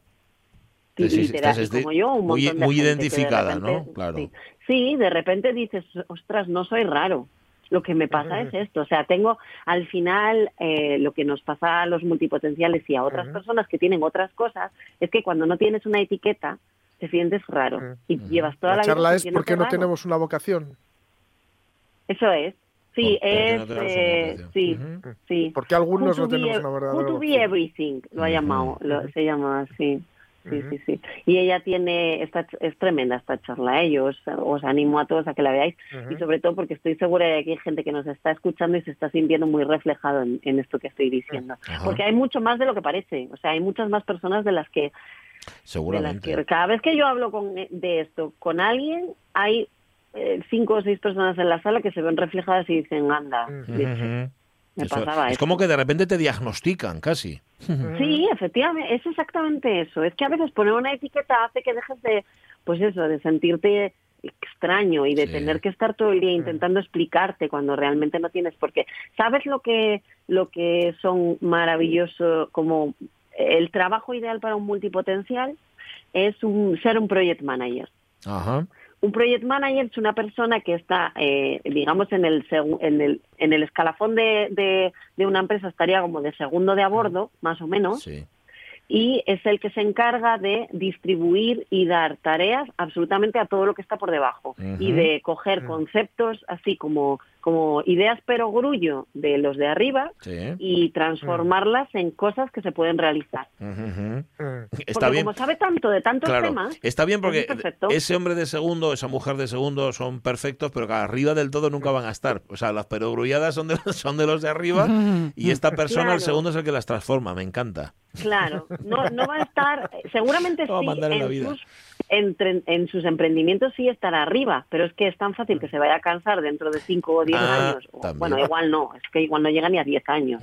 S12: Sí, literal,
S2: estás
S12: como yo, un
S2: muy,
S12: montón de
S2: muy
S12: gente de
S2: identificada,
S12: repente-
S2: ¿no? Claro.
S12: Sí. Sí, de repente dices, ostras, no soy raro. Lo que me pasa es esto. O sea, tengo al final eh, lo que nos pasa a los multipotenciales y a otras personas que tienen otras cosas, es que cuando no tienes una etiqueta, te sientes raro. Y llevas toda la,
S7: La charla
S12: vida
S7: es
S12: sintiéndote
S7: ¿por qué no
S12: raro.
S7: tenemos una vocación?
S12: Eso es. Sí,
S7: ¿Por qué
S12: es.
S7: no una
S12: eh,
S7: vocación?
S12: sí, sí.
S7: Porque algunos
S12: Who
S7: no tenemos una verdadera
S12: Who to be
S7: vocación.
S12: everything, lo ha llamado, lo- se llama así. Sí, sí, sí. Y ella tiene, esta, es tremenda esta charla, ¿eh? yo os, os animo a todos a que la veáis y sobre todo porque estoy segura de que hay gente que nos está escuchando y se está sintiendo muy reflejado en, en esto que estoy diciendo. Porque hay mucho más de lo que parece, o sea, hay muchas más personas de las que,
S2: Seguramente.
S12: que cada vez que yo hablo con, de esto con alguien, hay eh, cinco o seis personas en la sala que se ven reflejadas y dicen, anda,
S2: Ujú.
S12: me
S2: Eso-
S12: pasaba
S2: es
S12: eso.
S2: como que de repente te diagnostican, casi. (laughs)
S12: Sí, efectivamente, es exactamente eso. Es que a veces poner una etiqueta hace que dejes de, pues eso, de sentirte extraño y de tener que estar todo el día intentando explicarte cuando realmente no tienes por qué. ¿Sabes lo que lo que son maravilloso como el trabajo ideal para un multipotencial es un ser un project manager.
S2: Ajá.
S12: Un project manager es una persona que está, eh, digamos, en el, en el en el escalafón de, de, de una empresa, estaría como de segundo de a bordo, más o menos,
S2: Sí.
S12: y es el que se encarga de distribuir y dar tareas absolutamente a todo lo que está por debajo y de coger conceptos así como, como ideas pero grullo de los de arriba
S2: Sí.
S12: y transformarlas en cosas que se pueden realizar.
S2: Ujú. Está
S12: Porque
S2: bien.
S12: como sabe tanto de tantos
S2: Claro,
S12: temas,
S2: está bien porque
S12: es
S2: ese hombre de segundo, esa mujer de segundo son perfectos, pero que arriba del todo nunca van a estar. O sea, las perogrulladas son de, son de los de arriba y esta (laughs) persona,
S12: Claro.
S2: el segundo, es el que las transforma. Me encanta.
S12: Claro, no, no va a estar, seguramente
S2: No
S12: sí,
S2: en la
S12: en
S2: vida.
S12: sus, entre- en sus emprendimientos sí estará arriba, pero es que es tan fácil que se vaya a cansar dentro de 5 o 10
S2: Ah,
S12: años.
S2: También.
S12: Bueno, igual no, es que igual no llega ni a 10 años,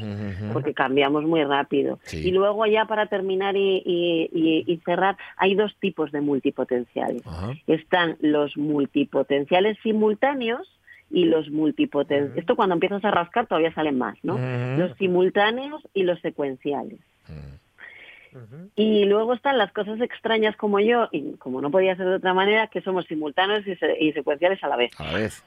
S12: porque cambiamos muy rápido.
S2: Sí.
S12: Y luego ya para terminar y, y- y- y cerrar, hay dos tipos de multipotenciales. Están los multipotenciales simultáneos y los multipotenciales. Esto cuando empiezas a rascar todavía salen más, ¿no? Los simultáneos y los secuenciales. Y luego están las cosas extrañas como yo, y como no podía ser de otra manera, que somos simultáneos y, se- y secuenciales a la vez.
S2: A la vez.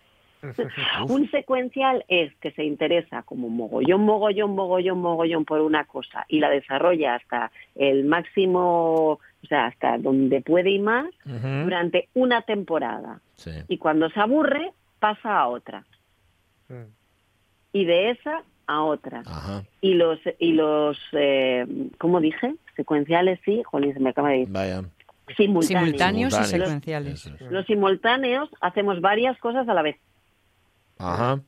S12: Un secuencial es que se interesa como mogollón, mogollón, mogollón, mogollón por una cosa y la desarrolla hasta el máximo, o sea, hasta donde puede y más, durante una temporada.
S2: Sí.
S12: Y cuando se aburre, pasa a otra. Y de esa a otra.
S2: Ajá.
S12: Y los, y los eh, ¿cómo dije? Secuenciales, sí, jolín, se me acaba de ir.
S2: Vaya.
S12: Simultáneos.
S3: Simultáneos y
S12: Los-
S3: secuenciales.
S12: Los simultáneos hacemos varias cosas a la vez,
S2: Ajá.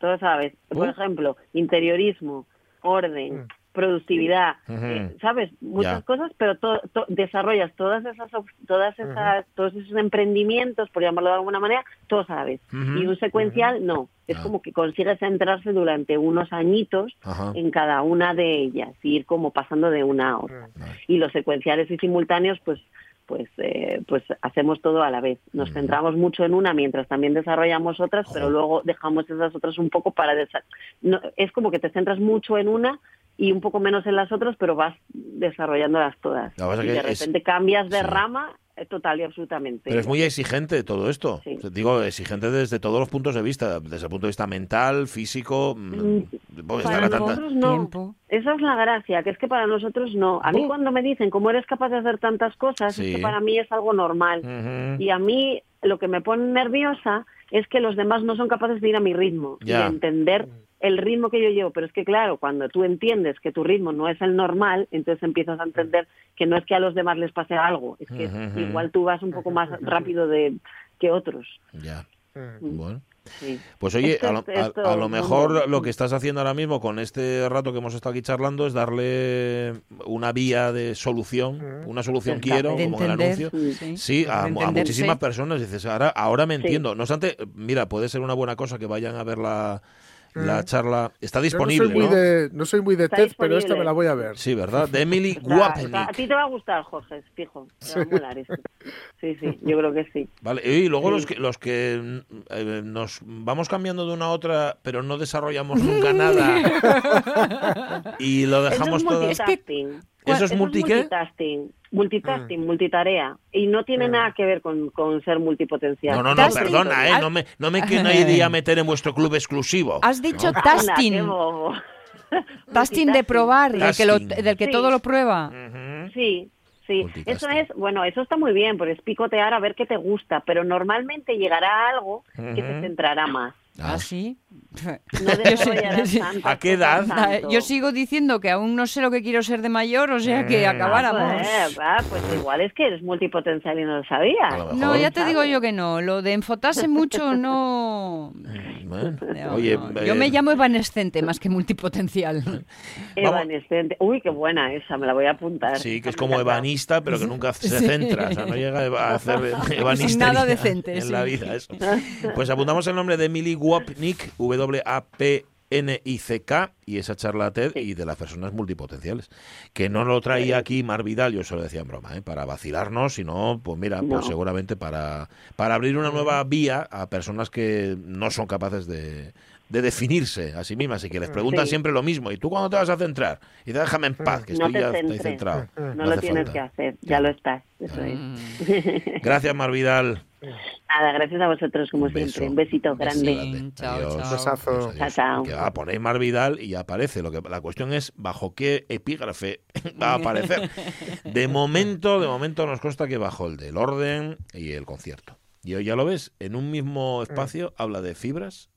S12: la vez. Por
S2: Uh.
S12: ejemplo, interiorismo, orden, productividad,
S2: Ujú.
S12: eh, ¿sabes? Muchas cosas, pero to- to- desarrollas todas esas, todas esas, todos esos emprendimientos, por llamarlo de alguna manera, vez.
S2: Ujú.
S12: Y un secuencial no, es como que consigues centrarse durante unos añitos en cada una de ellas, y ir como pasando de una a otra. Y los secuenciales y simultáneos, pues pues eh, pues hacemos todo a la vez. Nos centramos mucho en una mientras también desarrollamos otras, pero luego dejamos esas otras un poco para no, es como que te centras mucho en una y un poco menos en las otras, pero vas desarrollándolas todas. Y de
S2: es-
S12: repente cambias de
S2: sí.
S12: rama total y absolutamente.
S2: Pero es muy exigente todo esto.
S12: Sí.
S2: Digo, exigente desde todos los puntos de vista, desde el punto de vista mental, físico. mm, pues
S12: Para
S2: estar a tanta-
S12: nosotros no. Esa es la gracia, que es que para nosotros no. A mí
S2: Bu.
S12: cuando me dicen cómo eres capaz de hacer tantas cosas,
S2: Sí.
S12: es que para mí es algo normal. Y a mí lo que me pone nerviosa es que los demás no son capaces de ir a mi ritmo y de entender el ritmo que yo llevo. Pero es que claro, cuando tú entiendes que tu ritmo no es el normal, entonces empiezas a entender que no es que a los demás les pase algo, es que igual tú vas un poco más rápido de que otros.
S2: Ya.
S12: Mm.
S2: Bueno.
S12: Sí.
S2: Pues oye,
S12: Esto
S2: a lo,
S12: es- esto
S2: a- a lo
S12: es
S2: mejor lo que estás haciendo ahora mismo con este rato que hemos estado aquí charlando es darle una vía de solución, una solución quiero, como en el anuncio.
S3: sí.
S2: Sí, a, muchísimas personas. Dices, ahora, ahora me
S12: Sí.
S2: entiendo. No obstante, mira, puede ser una buena cosa que vayan a ver la, la
S7: Mm.
S2: charla. Está
S7: Yo
S2: disponible,
S7: no soy muy
S2: ¿no?
S7: de, no soy muy de TED, pero esta me la voy a ver.
S2: Sí, ¿verdad? De Emily (laughs) Guapenick.
S12: a ti te va a gustar, Jorge, fijo. Te va a molar esto. Sí, sí, yo creo que sí.
S2: Vale, y luego
S12: Sí.
S2: los que, los que eh, nos vamos cambiando de una a otra, pero no desarrollamos nunca nada (laughs) y lo dejamos
S12: eso es
S2: todo.
S12: multitasking.
S2: ¿Eso es multi qué?
S12: multitasking. Multitasking, multitarea. Y no tiene nada que ver con, con ser multipotencial.
S2: No, no, no, perdona, ¿eh? No me, no me quería meter en vuestro club exclusivo.
S3: Has dicho (laughs)
S2: No.
S3: tasting. (laughs) Tasting de probar, del que, lo- del que
S12: Sí.
S3: todo lo prueba.
S12: Sí, sí. Eso es, bueno, eso está muy bien, porque es picotear a ver qué te gusta, pero normalmente llegará a algo que te centrará más.
S3: ¿Ah, sí?
S12: No (laughs) desarrollarás tantas
S2: ¿A qué edad?
S3: Ah,
S12: tanto.
S3: Yo sigo diciendo que aún no sé lo que quiero ser de mayor, o sea que
S2: Mm.
S3: acabáramos.
S12: Pues, ah, pues igual es que eres multipotencial y no lo sabías.
S3: No, ya te digo yo que no. Lo de enfotarse mucho (laughs) no.
S2: Bueno,
S3: no,
S2: oye,
S3: no.
S2: eh,
S3: Yo me llamo evanescente más que multipotencial. (laughs)
S12: Evanescente. Uy, qué buena esa, me la voy a apuntar.
S2: Sí, que es como evanista, pero que nunca se centra, o sea, no llega a hacer ebanistería
S3: nada decente,
S2: en la
S3: sí.
S2: vida. Eso. Pues apuntamos el nombre de Emily Wapnick, W-A-P-N-I-C-K, y esa charla TED y de las personas multipotenciales. Que no lo traía aquí Mar Vidal, yo se lo decía en broma, ¿eh? para vacilarnos, sino, pues mira,
S12: No.
S2: pues seguramente para, para abrir una nueva vía a personas que no son capaces de, de definirse a sí mismas y que les preguntan
S12: Sí.
S2: siempre lo mismo. ¿Y tú cuándo te vas a centrar? Y te déjame en paz, que estoy ya estoy centrado.
S12: No, lo tienes
S2: falta.
S12: que hacer, ya lo estás. Eso
S3: Mm.
S12: es.
S2: Gracias, Mar Vidal.
S12: Nada, gracias a vosotros como
S2: beso.
S12: siempre. Un besito grande.
S2: Grande.
S3: chao,
S2: Adiós.
S3: chao.
S7: Besazo.
S12: Chao, chao.
S2: Que va, ponéis Mar Vidal y aparece. Lo que, la cuestión es bajo qué epígrafe (laughs) va a aparecer. De momento, de momento nos consta que bajo el del orden y el concierto. Y hoy ya lo ves, en un mismo espacio habla de fibras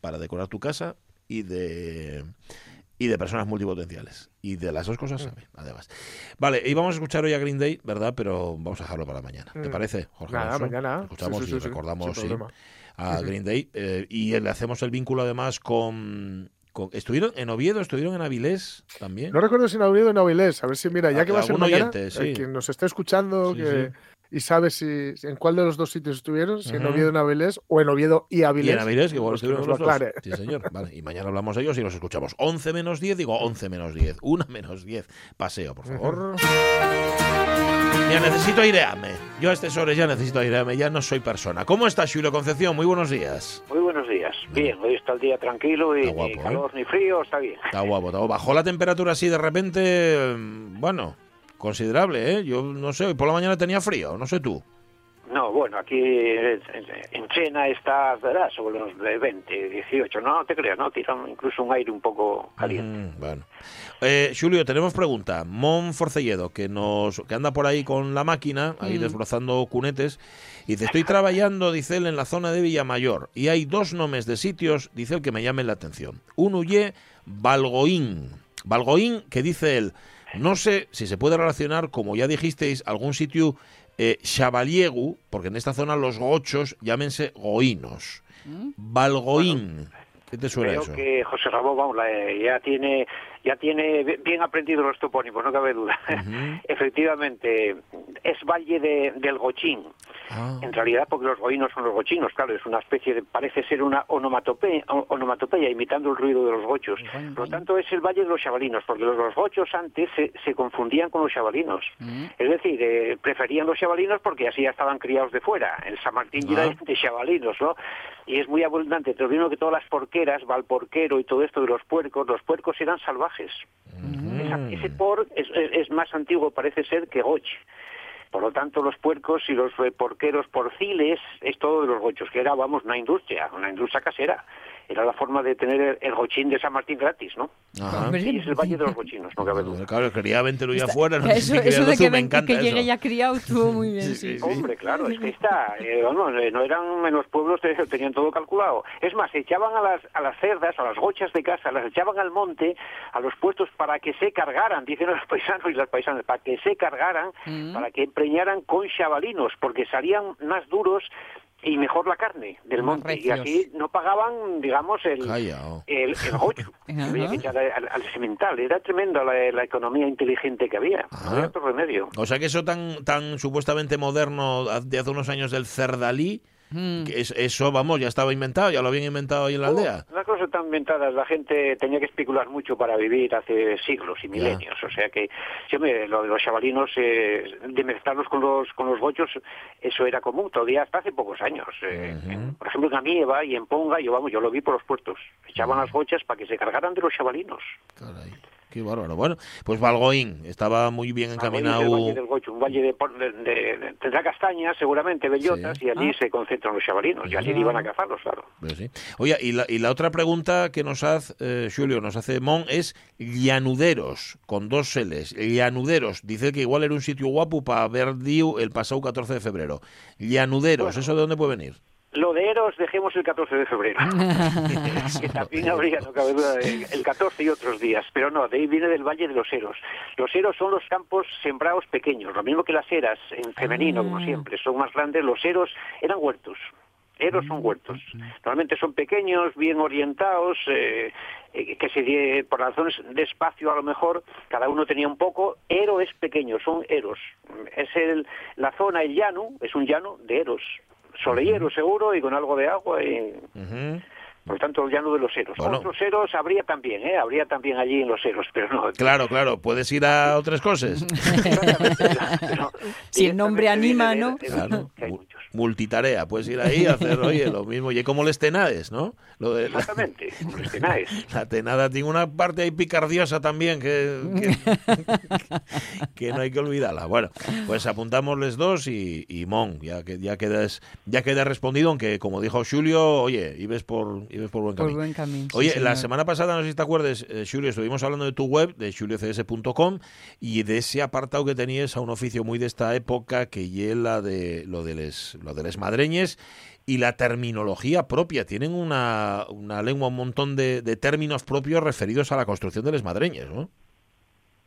S2: para decorar tu casa y de y de personas multipotenciales. Y de las dos cosas sabe, además. Vale, y vamos a escuchar hoy a Green Day, ¿verdad? Pero vamos a dejarlo para mañana. ¿Te
S7: Mm.
S2: parece, Jorge?
S7: Nada, mañana.
S2: Escuchamos
S7: Sí, sí, sí,
S2: y
S7: sí,
S2: recordamos a. Green Day. eh, y le hacemos el vínculo además con, ¿Estuvieron en Oviedo? ¿Estuvieron en Avilés también?
S7: No recuerdo si en Oviedo o en Avilés. A ver si, mira, ya que va a ser mañana,
S2: oyente,
S7: eh,
S2: sí.
S7: quien nos esté escuchando
S2: Sí,
S7: que, y sabe si en cuál de los dos sitios estuvieron, si en
S2: Ujú.
S7: Oviedo o en Avilés o en Oviedo y
S2: Y
S7: Avilés.
S2: en Avilés, que igual
S7: pues que
S2: estuvieron
S7: nos
S2: los
S7: lo
S2: dos. Sí, señor. (laughs) Vale, y mañana hablamos de ellos y los escuchamos. 11 menos 10, digo 11 menos 10. 1 menos 10. Paseo, por favor. Ya necesito airearme. Yo a estas horas ya necesito airearme, ya no soy persona. ¿Cómo está Julio Concepción? Muy buenos días.
S13: Muy buenos días. Bien, hoy está el día tranquilo y
S2: guapo,
S13: ni
S2: ¿eh?
S13: calor ni frío, está bien.
S2: Está guapo, está guapo. Bajó la temperatura así de repente, mm, bueno, considerable, ¿eh? Yo no sé, hoy por la mañana tenía frío, no sé tú.
S13: No, bueno, aquí en China está ¿verdad? sobre los de 20, 18. No, te creas, ¿no? Tiran incluso un aire un poco caliente.
S2: Mm, bueno. Eh, Julio, tenemos pregunta. Mon Forcelledo, que nos que anda por ahí con la máquina, ahí
S3: Mm.
S2: desbrozando cunetes, y dice, estoy trabajando, dice él, en la zona de Villamayor, y hay dos nombres de sitios, dice él, que me llamen la atención. Uno y Valgoín. Valgoín, que dice él, no sé si se puede relacionar, como ya dijisteis, algún sitio eh, Xabaliegu, porque en esta zona los gochos llámense goínos. Valgoín. ¿Qué te suena eso?
S13: que José Ramón, vamos, la- ya tiene ya tiene bien aprendido los topónimos, no cabe duda. (laughs) Efectivamente, es Valle de- del Gochín.
S2: Ah.
S13: En realidad, porque los goinos son los gochinos, claro, es una especie de, parece ser una onomatopeya, onomatopeya imitando el ruido de los gochos. Por lo tanto, es el Valle de los Chavalinos, porque los, los gochos antes se, se confundían con los chavalinos. Es decir, eh, preferían los chavalinos porque así ya estaban criados de fuera. El San Martín
S2: Ah.
S13: de chavalinos, ¿no? Y es muy abundante. Te olvido que todas las porqueras, Valporquero y todo esto de los puercos, los puercos eran salvajes. Esa- ese por es, es- más antiguo, parece ser, que goch. Por lo tanto, los puercos y los eh, porqueros porciles es todo de los gochos, que era, vamos, una industria, una industria casera. Era la forma de tener el, gochín de San Martín gratis, ¿no?
S2: Ajá.
S13: Y es el Valle de los Gochinos, no cabe duda.
S2: Claro, quería vértelo ya afuera. No
S3: Eso,
S2: sé qué
S3: eso
S2: quería
S3: de que,
S2: me encanta
S3: que llegue
S2: eso.
S3: ya criado estuvo muy bien, sí.
S13: Hombre, claro, es que está, eh, vamos, eh, no eran en los pueblos, eh, tenían todo calculado. Es más, echaban a las, a las cerdas, a las gochas de casa, las echaban al monte, a los puestos para que se cargaran, dicen los (laughs) paisanos y las paisanas, para que se cargaran, para que empreñaran con chavalinos, porque salían más duros y mejor la carne del
S3: Más
S13: monte. Y así no pagaban, digamos, el,
S2: Callao.
S13: el, el gocho. (laughs) que había que echar al, al semental. Era tremenda la, la economía inteligente que había. No había otro remedio.
S2: O sea que eso tan, tan supuestamente moderno de hace unos años del cerdalí, es- eso, vamos, ya estaba inventado, ya lo habían inventado ahí en la aldea.
S13: Las cosas están inventadas, la gente tenía que especular mucho para vivir hace siglos y milenios, o sea que siempre lo de los chavalinos, eh, de mezclarlos con los con los gochos, eso era común, todavía hasta hace pocos años. eh, por ejemplo, en Amieva y en Ponga, yo vamos, yo lo vi por los puertos, echaban las gochas para que se cargaran de los chavalinos.
S2: Qué bárbaro. Bueno, pues Valgoín estaba muy bien encaminado.
S13: es el Valle del Gocho, un valle de, de- de- tendrá castañas, seguramente bellotas, y allí se concentran los chavalinos, y allí
S2: Ah.
S13: iban a cazarlos, claro.
S2: Pues sí. Oye, y la, y la otra pregunta que nos hace eh, Julio, nos hace Mon, es llanuderos, con dos L's. Llanuderos. Dice que igual era un sitio guapo para ver Diu el pasado 14 de febrero. Llanuderos, ¿eso de dónde puede venir?
S13: Lo de Eros dejemos el 14 de febrero. (laughs) que también habría, no cabe duda, el, el 14 y otros días. Pero no, de ahí viene del Valle de los Eros. Los Eros son los campos sembrados pequeños, lo mismo que las eras, en femenino, como siempre, son más grandes. Los Eros eran huertos. Eros son huertos. Normalmente son pequeños, bien orientados, eh, eh, que se por razones de espacio a lo mejor, cada uno tenía un poco. Ero es pequeño, son Eros. Es el, la zona, el llano, es un llano de Eros. Soleyero seguro y con algo de agua y por tanto el llano de los Eros.
S2: Bueno.
S13: Otros Eros habría también, ¿eh? Habría también allí en los Eros, pero no.
S2: Claro, claro, puedes ir a otras cosas. (laughs)
S3: Si el nombre anima, ¿no?
S2: Claro, multitarea, puedes ir ahí a hacer, oye, lo mismo. Y como les tenades, ¿no? Lo de la,
S13: Exactamente, los tenades. (laughs)
S2: la tenada tiene una parte ahí picardiosa también que, que, (laughs) que no hay que olvidarla. Bueno, pues apuntámosles dos y, y Mon, ya que ya quedas, ya queda respondido, aunque como dijo Julio, oye, ibes por, por buen
S3: Por
S2: camino.
S3: buen camino. sí,
S2: Oye, la
S3: señor.
S2: semana pasada, no sé si te acuerdes, eh, Julio, estuvimos hablando de tu web, de juliocs.com, y de ese apartado que tenías a un oficio muy de esta época, que y es la de lo de les, lo de les madreñes y la terminología propia. Tienen una, una lengua, un montón de, de términos propios referidos a la construcción de les madreñes, ¿no?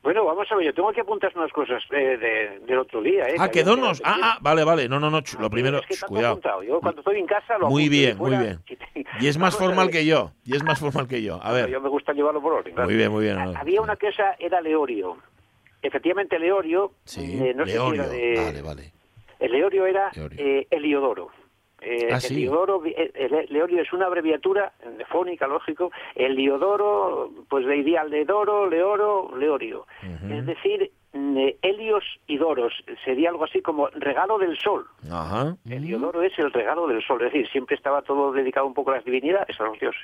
S13: Bueno, vamos a ver, yo tengo que apuntar unas cosas eh, de- del otro día. ¿eh?
S2: Ah,
S13: que
S2: donos. Ah, ah, vale, vale. No, no, no. ch- Lo primero,
S13: Es que
S2: ch,
S13: tanto
S2: cuidado.
S13: apuntado. Yo cuando estoy en casa lo
S2: Muy bien, muy bien. Y es más (laughs) formal que yo. Y es más formal que yo. A ver.
S13: Yo me gusta llevarlo por orden.
S2: Muy bien, muy bien.
S13: Ha- Había una que esa era Leorio. Efectivamente, Leorio,
S2: Sí,
S13: eh, no sé si
S2: Leorio.
S13: era de...
S2: Vale, vale.
S13: El Leorio era
S2: Leorio.
S13: eh, Heliodoro. Eh,
S2: Ah, sí.
S13: Heliodoro, eh, el Leorio es una abreviatura fónica, lógico. Heliodoro, pues de ideal de Doro, Leoro, Leorio. Es decir, Helios y Doros sería algo así como regalo del sol.
S2: Ajá.
S13: Heliodoro es el regalo del sol, es decir, siempre estaba todo dedicado un poco a las divinidades, a los dioses.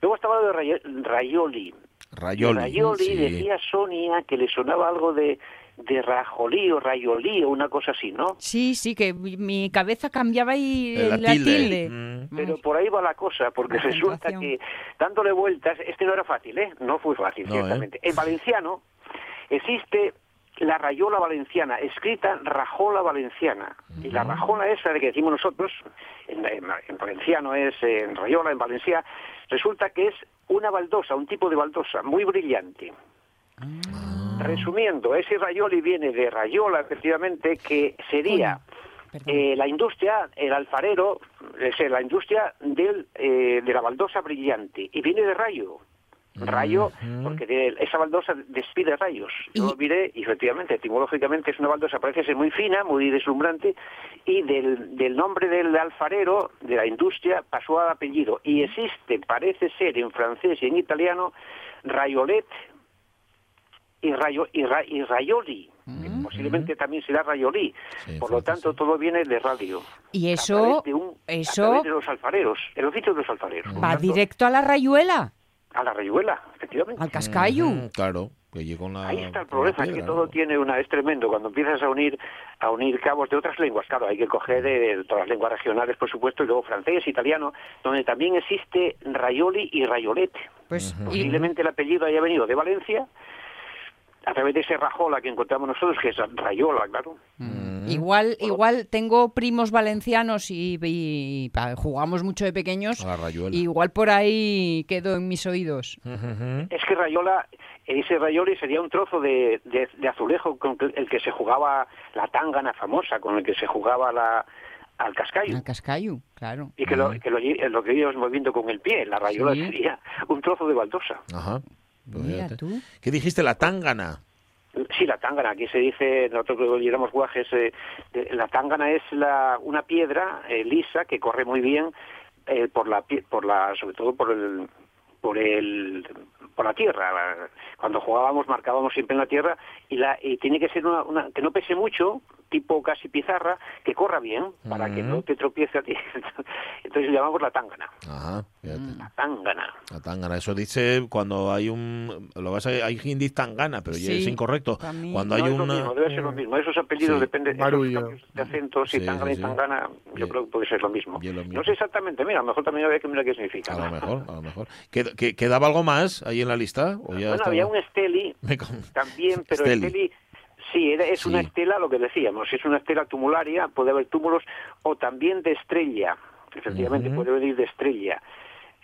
S13: Luego estaba lo de Ray- Rayoli.
S2: Rayoli.
S13: Rayoli
S2: sí.
S13: decía Sonia que le sonaba algo de, de Rajolí o Rayolí o una cosa así, ¿no?
S3: Sí, sí, que mi- mi cabeza cambiaba y
S2: la
S3: la
S2: tilde.
S3: tilde.
S2: Mm.
S13: Pero por ahí va la cosa, porque
S3: La
S13: resulta que dándole vueltas, este no era fácil, ¿eh? No fue fácil,
S2: No, ¿eh?
S13: ciertamente. En valenciano existe la rayola valenciana, escrita rajola valenciana. Y la rajola esa de que decimos nosotros, en, en- en valenciano es en rayola, en valencia, resulta que es una baldosa, un tipo de baldosa muy brillante. Resumiendo, ese rayoli viene de rayola, efectivamente, que sería eh, la industria, el alfarero, es la industria del, eh, de la baldosa brillante, y viene de rayo. Rayo, porque tiene- esa baldosa despide rayos. Yo lo miré y efectivamente, etimológicamente es una baldosa, parece ser muy fina, muy deslumbrante, y del, del nombre del alfarero, de la industria, pasó al apellido. Y existe, parece ser, en francés y en italiano, rayolet y, rayo, y, ra- y rayoli. que Posiblemente también será rayolí. Por lo tanto, todo viene de radio.
S3: Y
S13: a
S3: eso,
S13: través de un- a
S3: eso
S13: de los alfareros, el oficio de los alfareros.
S3: Va
S13: tanto,
S3: directo a la rayuela,
S13: a la rayuela, efectivamente.
S3: al cascayu.
S2: Ujú, claro, que llegó con la.
S13: Ahí está el problema, es que
S2: piedra,
S13: todo
S2: ¿no?
S13: tiene una, es tremendo. Cuando empiezas a unir, a unir cabos de otras lenguas, claro, hay que coger de todas las lenguas regionales, por supuesto, y luego francés, italiano, donde también existe rayoli y rayolete.
S3: Pues, y-
S13: Posiblemente el apellido haya venido de Valencia, a través de ese rajola que encontramos nosotros, que es rayola, claro.
S3: Igual, igual tengo primos valencianos y, y pa- jugamos mucho de pequeños.
S2: A la.
S3: Igual por ahí quedó en mis oídos.
S13: Es que rayola, ese rayoli sería un trozo de, de- de azulejo con el que se jugaba la tangana famosa, con el que se jugaba la, al cascayo.
S3: Al cascayu, claro.
S13: Y que, lo, que lo, lo que ibas moviendo con el pie, la rayola
S3: Sí.
S13: sería un trozo de baldosa.
S2: Ajá.
S3: Mira tú.
S2: ¿Qué dijiste? La tángana.
S13: Sí, la tángana, aquí se dice, nosotros que llamamos guajes, eh, la tángana es la, una piedra eh, lisa que corre muy bien eh, por la, pie- por la, sobre todo por el, por el, por la tierra. Cuando jugábamos marcábamos siempre en la tierra y la, y tiene que ser una, una- que no pese mucho, tipo casi pizarra, que corra bien para que no te tropiece a ti. (laughs) Entonces llamamos la tángana,
S2: Ajá, fíjate.
S13: la tángana.
S2: La tangana, eso dice cuando hay un. Lo vas a, hay hindi tangana, pero
S3: Sí,
S2: es incorrecto. Cuando
S13: No
S2: hay una.
S13: mismo, debe ser lo mismo. Esos apellidos
S2: Sí.
S13: dependen de acentos y
S2: Sí,
S13: tangana
S2: sí,
S13: y
S2: sí.
S13: tangana, yo
S2: Bien.
S13: creo que puede ser lo mismo.
S2: Lo mismo.
S13: No sé exactamente, mira, a lo mejor también habría que mirar qué significa.
S2: A
S13: ¿no?
S2: lo mejor, a lo mejor. ¿Qued- que- ¿Quedaba algo más ahí en la lista? ¿O ya
S13: Bueno,
S2: estaba?
S13: había un esteli (laughs) también, (laughs) pero
S2: Esteli.
S13: esteli, sí, era- es una estela, lo que decíamos, es una estela tumularia, puede haber túmulos, o también de estrella, efectivamente
S2: Ujú.
S13: puede venir de estrella.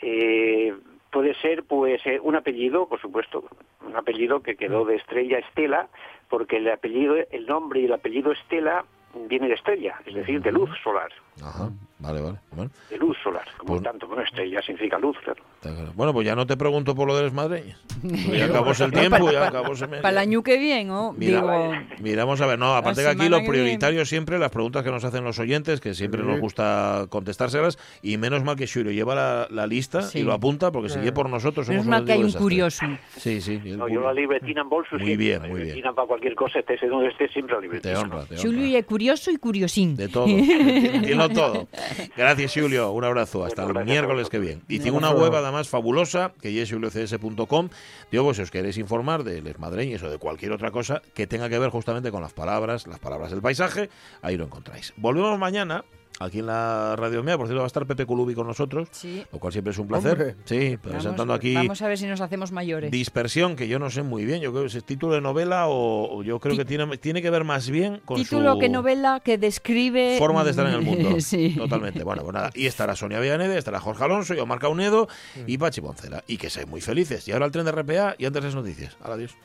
S13: Eh, puede ser, pues, un apellido, por supuesto, un apellido que quedó de estrella Estela, porque el apellido, el nombre y el apellido Estela viene de estrella, es decir, de luz solar,
S2: Ajá, vale, vale. Bueno,
S13: de luz solar, como
S2: Pues-
S13: tanto, bueno, estrella significa luz, claro.
S2: claro. Bueno, pues ya no te pregunto por lo de las madreñas. Ya (laughs) acabóse el tiempo, ya acabóse el mes.
S3: Para el año que viene, ¿o?
S2: Mira,
S3: Digo,
S2: Miramos a ver, no, aparte que aquí lo prioritario siempre, las preguntas que nos hacen los oyentes, que siempre nos gusta contestárselas, y menos mal que Shuro lleva la, la lista
S3: Sí.
S2: y lo apunta, porque si es por nosotros
S3: menos
S2: somos
S3: mal
S2: un
S3: que hay un curioso.
S2: Sí, sí.
S13: No, yo la libretina en bolso
S2: Muy bien,
S13: la
S2: muy bien.
S13: libretina para cualquier cosa, estés donde estés, siempre la
S2: Te
S13: libretina.
S2: honra, te honra.
S3: Julio y curioso y curiosín.
S2: De todo. (laughs) Todo. Gracias, Julio. Un abrazo. Hasta el miércoles que viene. Y tiene una web además fabulosa, que es juliocds.com. Digo, pues si os queréis informar de les madreñes o de cualquier otra cosa que tenga que ver justamente con las palabras, las palabras del paisaje, ahí lo encontráis. Volvemos mañana. Aquí en la Radio Mía, por cierto, va a estar Pepe Culubi con nosotros,
S3: Sí.
S2: lo cual siempre es un placer.
S7: Hombre.
S2: Sí, presentando
S3: Vamos,
S2: aquí
S3: vamos a ver si nos hacemos mayores.
S2: Dispersión, que yo no sé muy bien, yo creo que es título de novela o, o yo creo que tiene, tiene que ver más bien con
S3: Título
S2: su
S3: que novela que describe...
S2: forma de estar en el (laughs) mundo.
S3: sí.
S2: Totalmente. Bueno, pues nada. Y estará Sonia Villanede, estará Jorge Alonso, y Omar Caunedo y Pachi Poncela. Y que seáis muy felices. Y ahora el tren de RPA y antes las noticias. Adiós.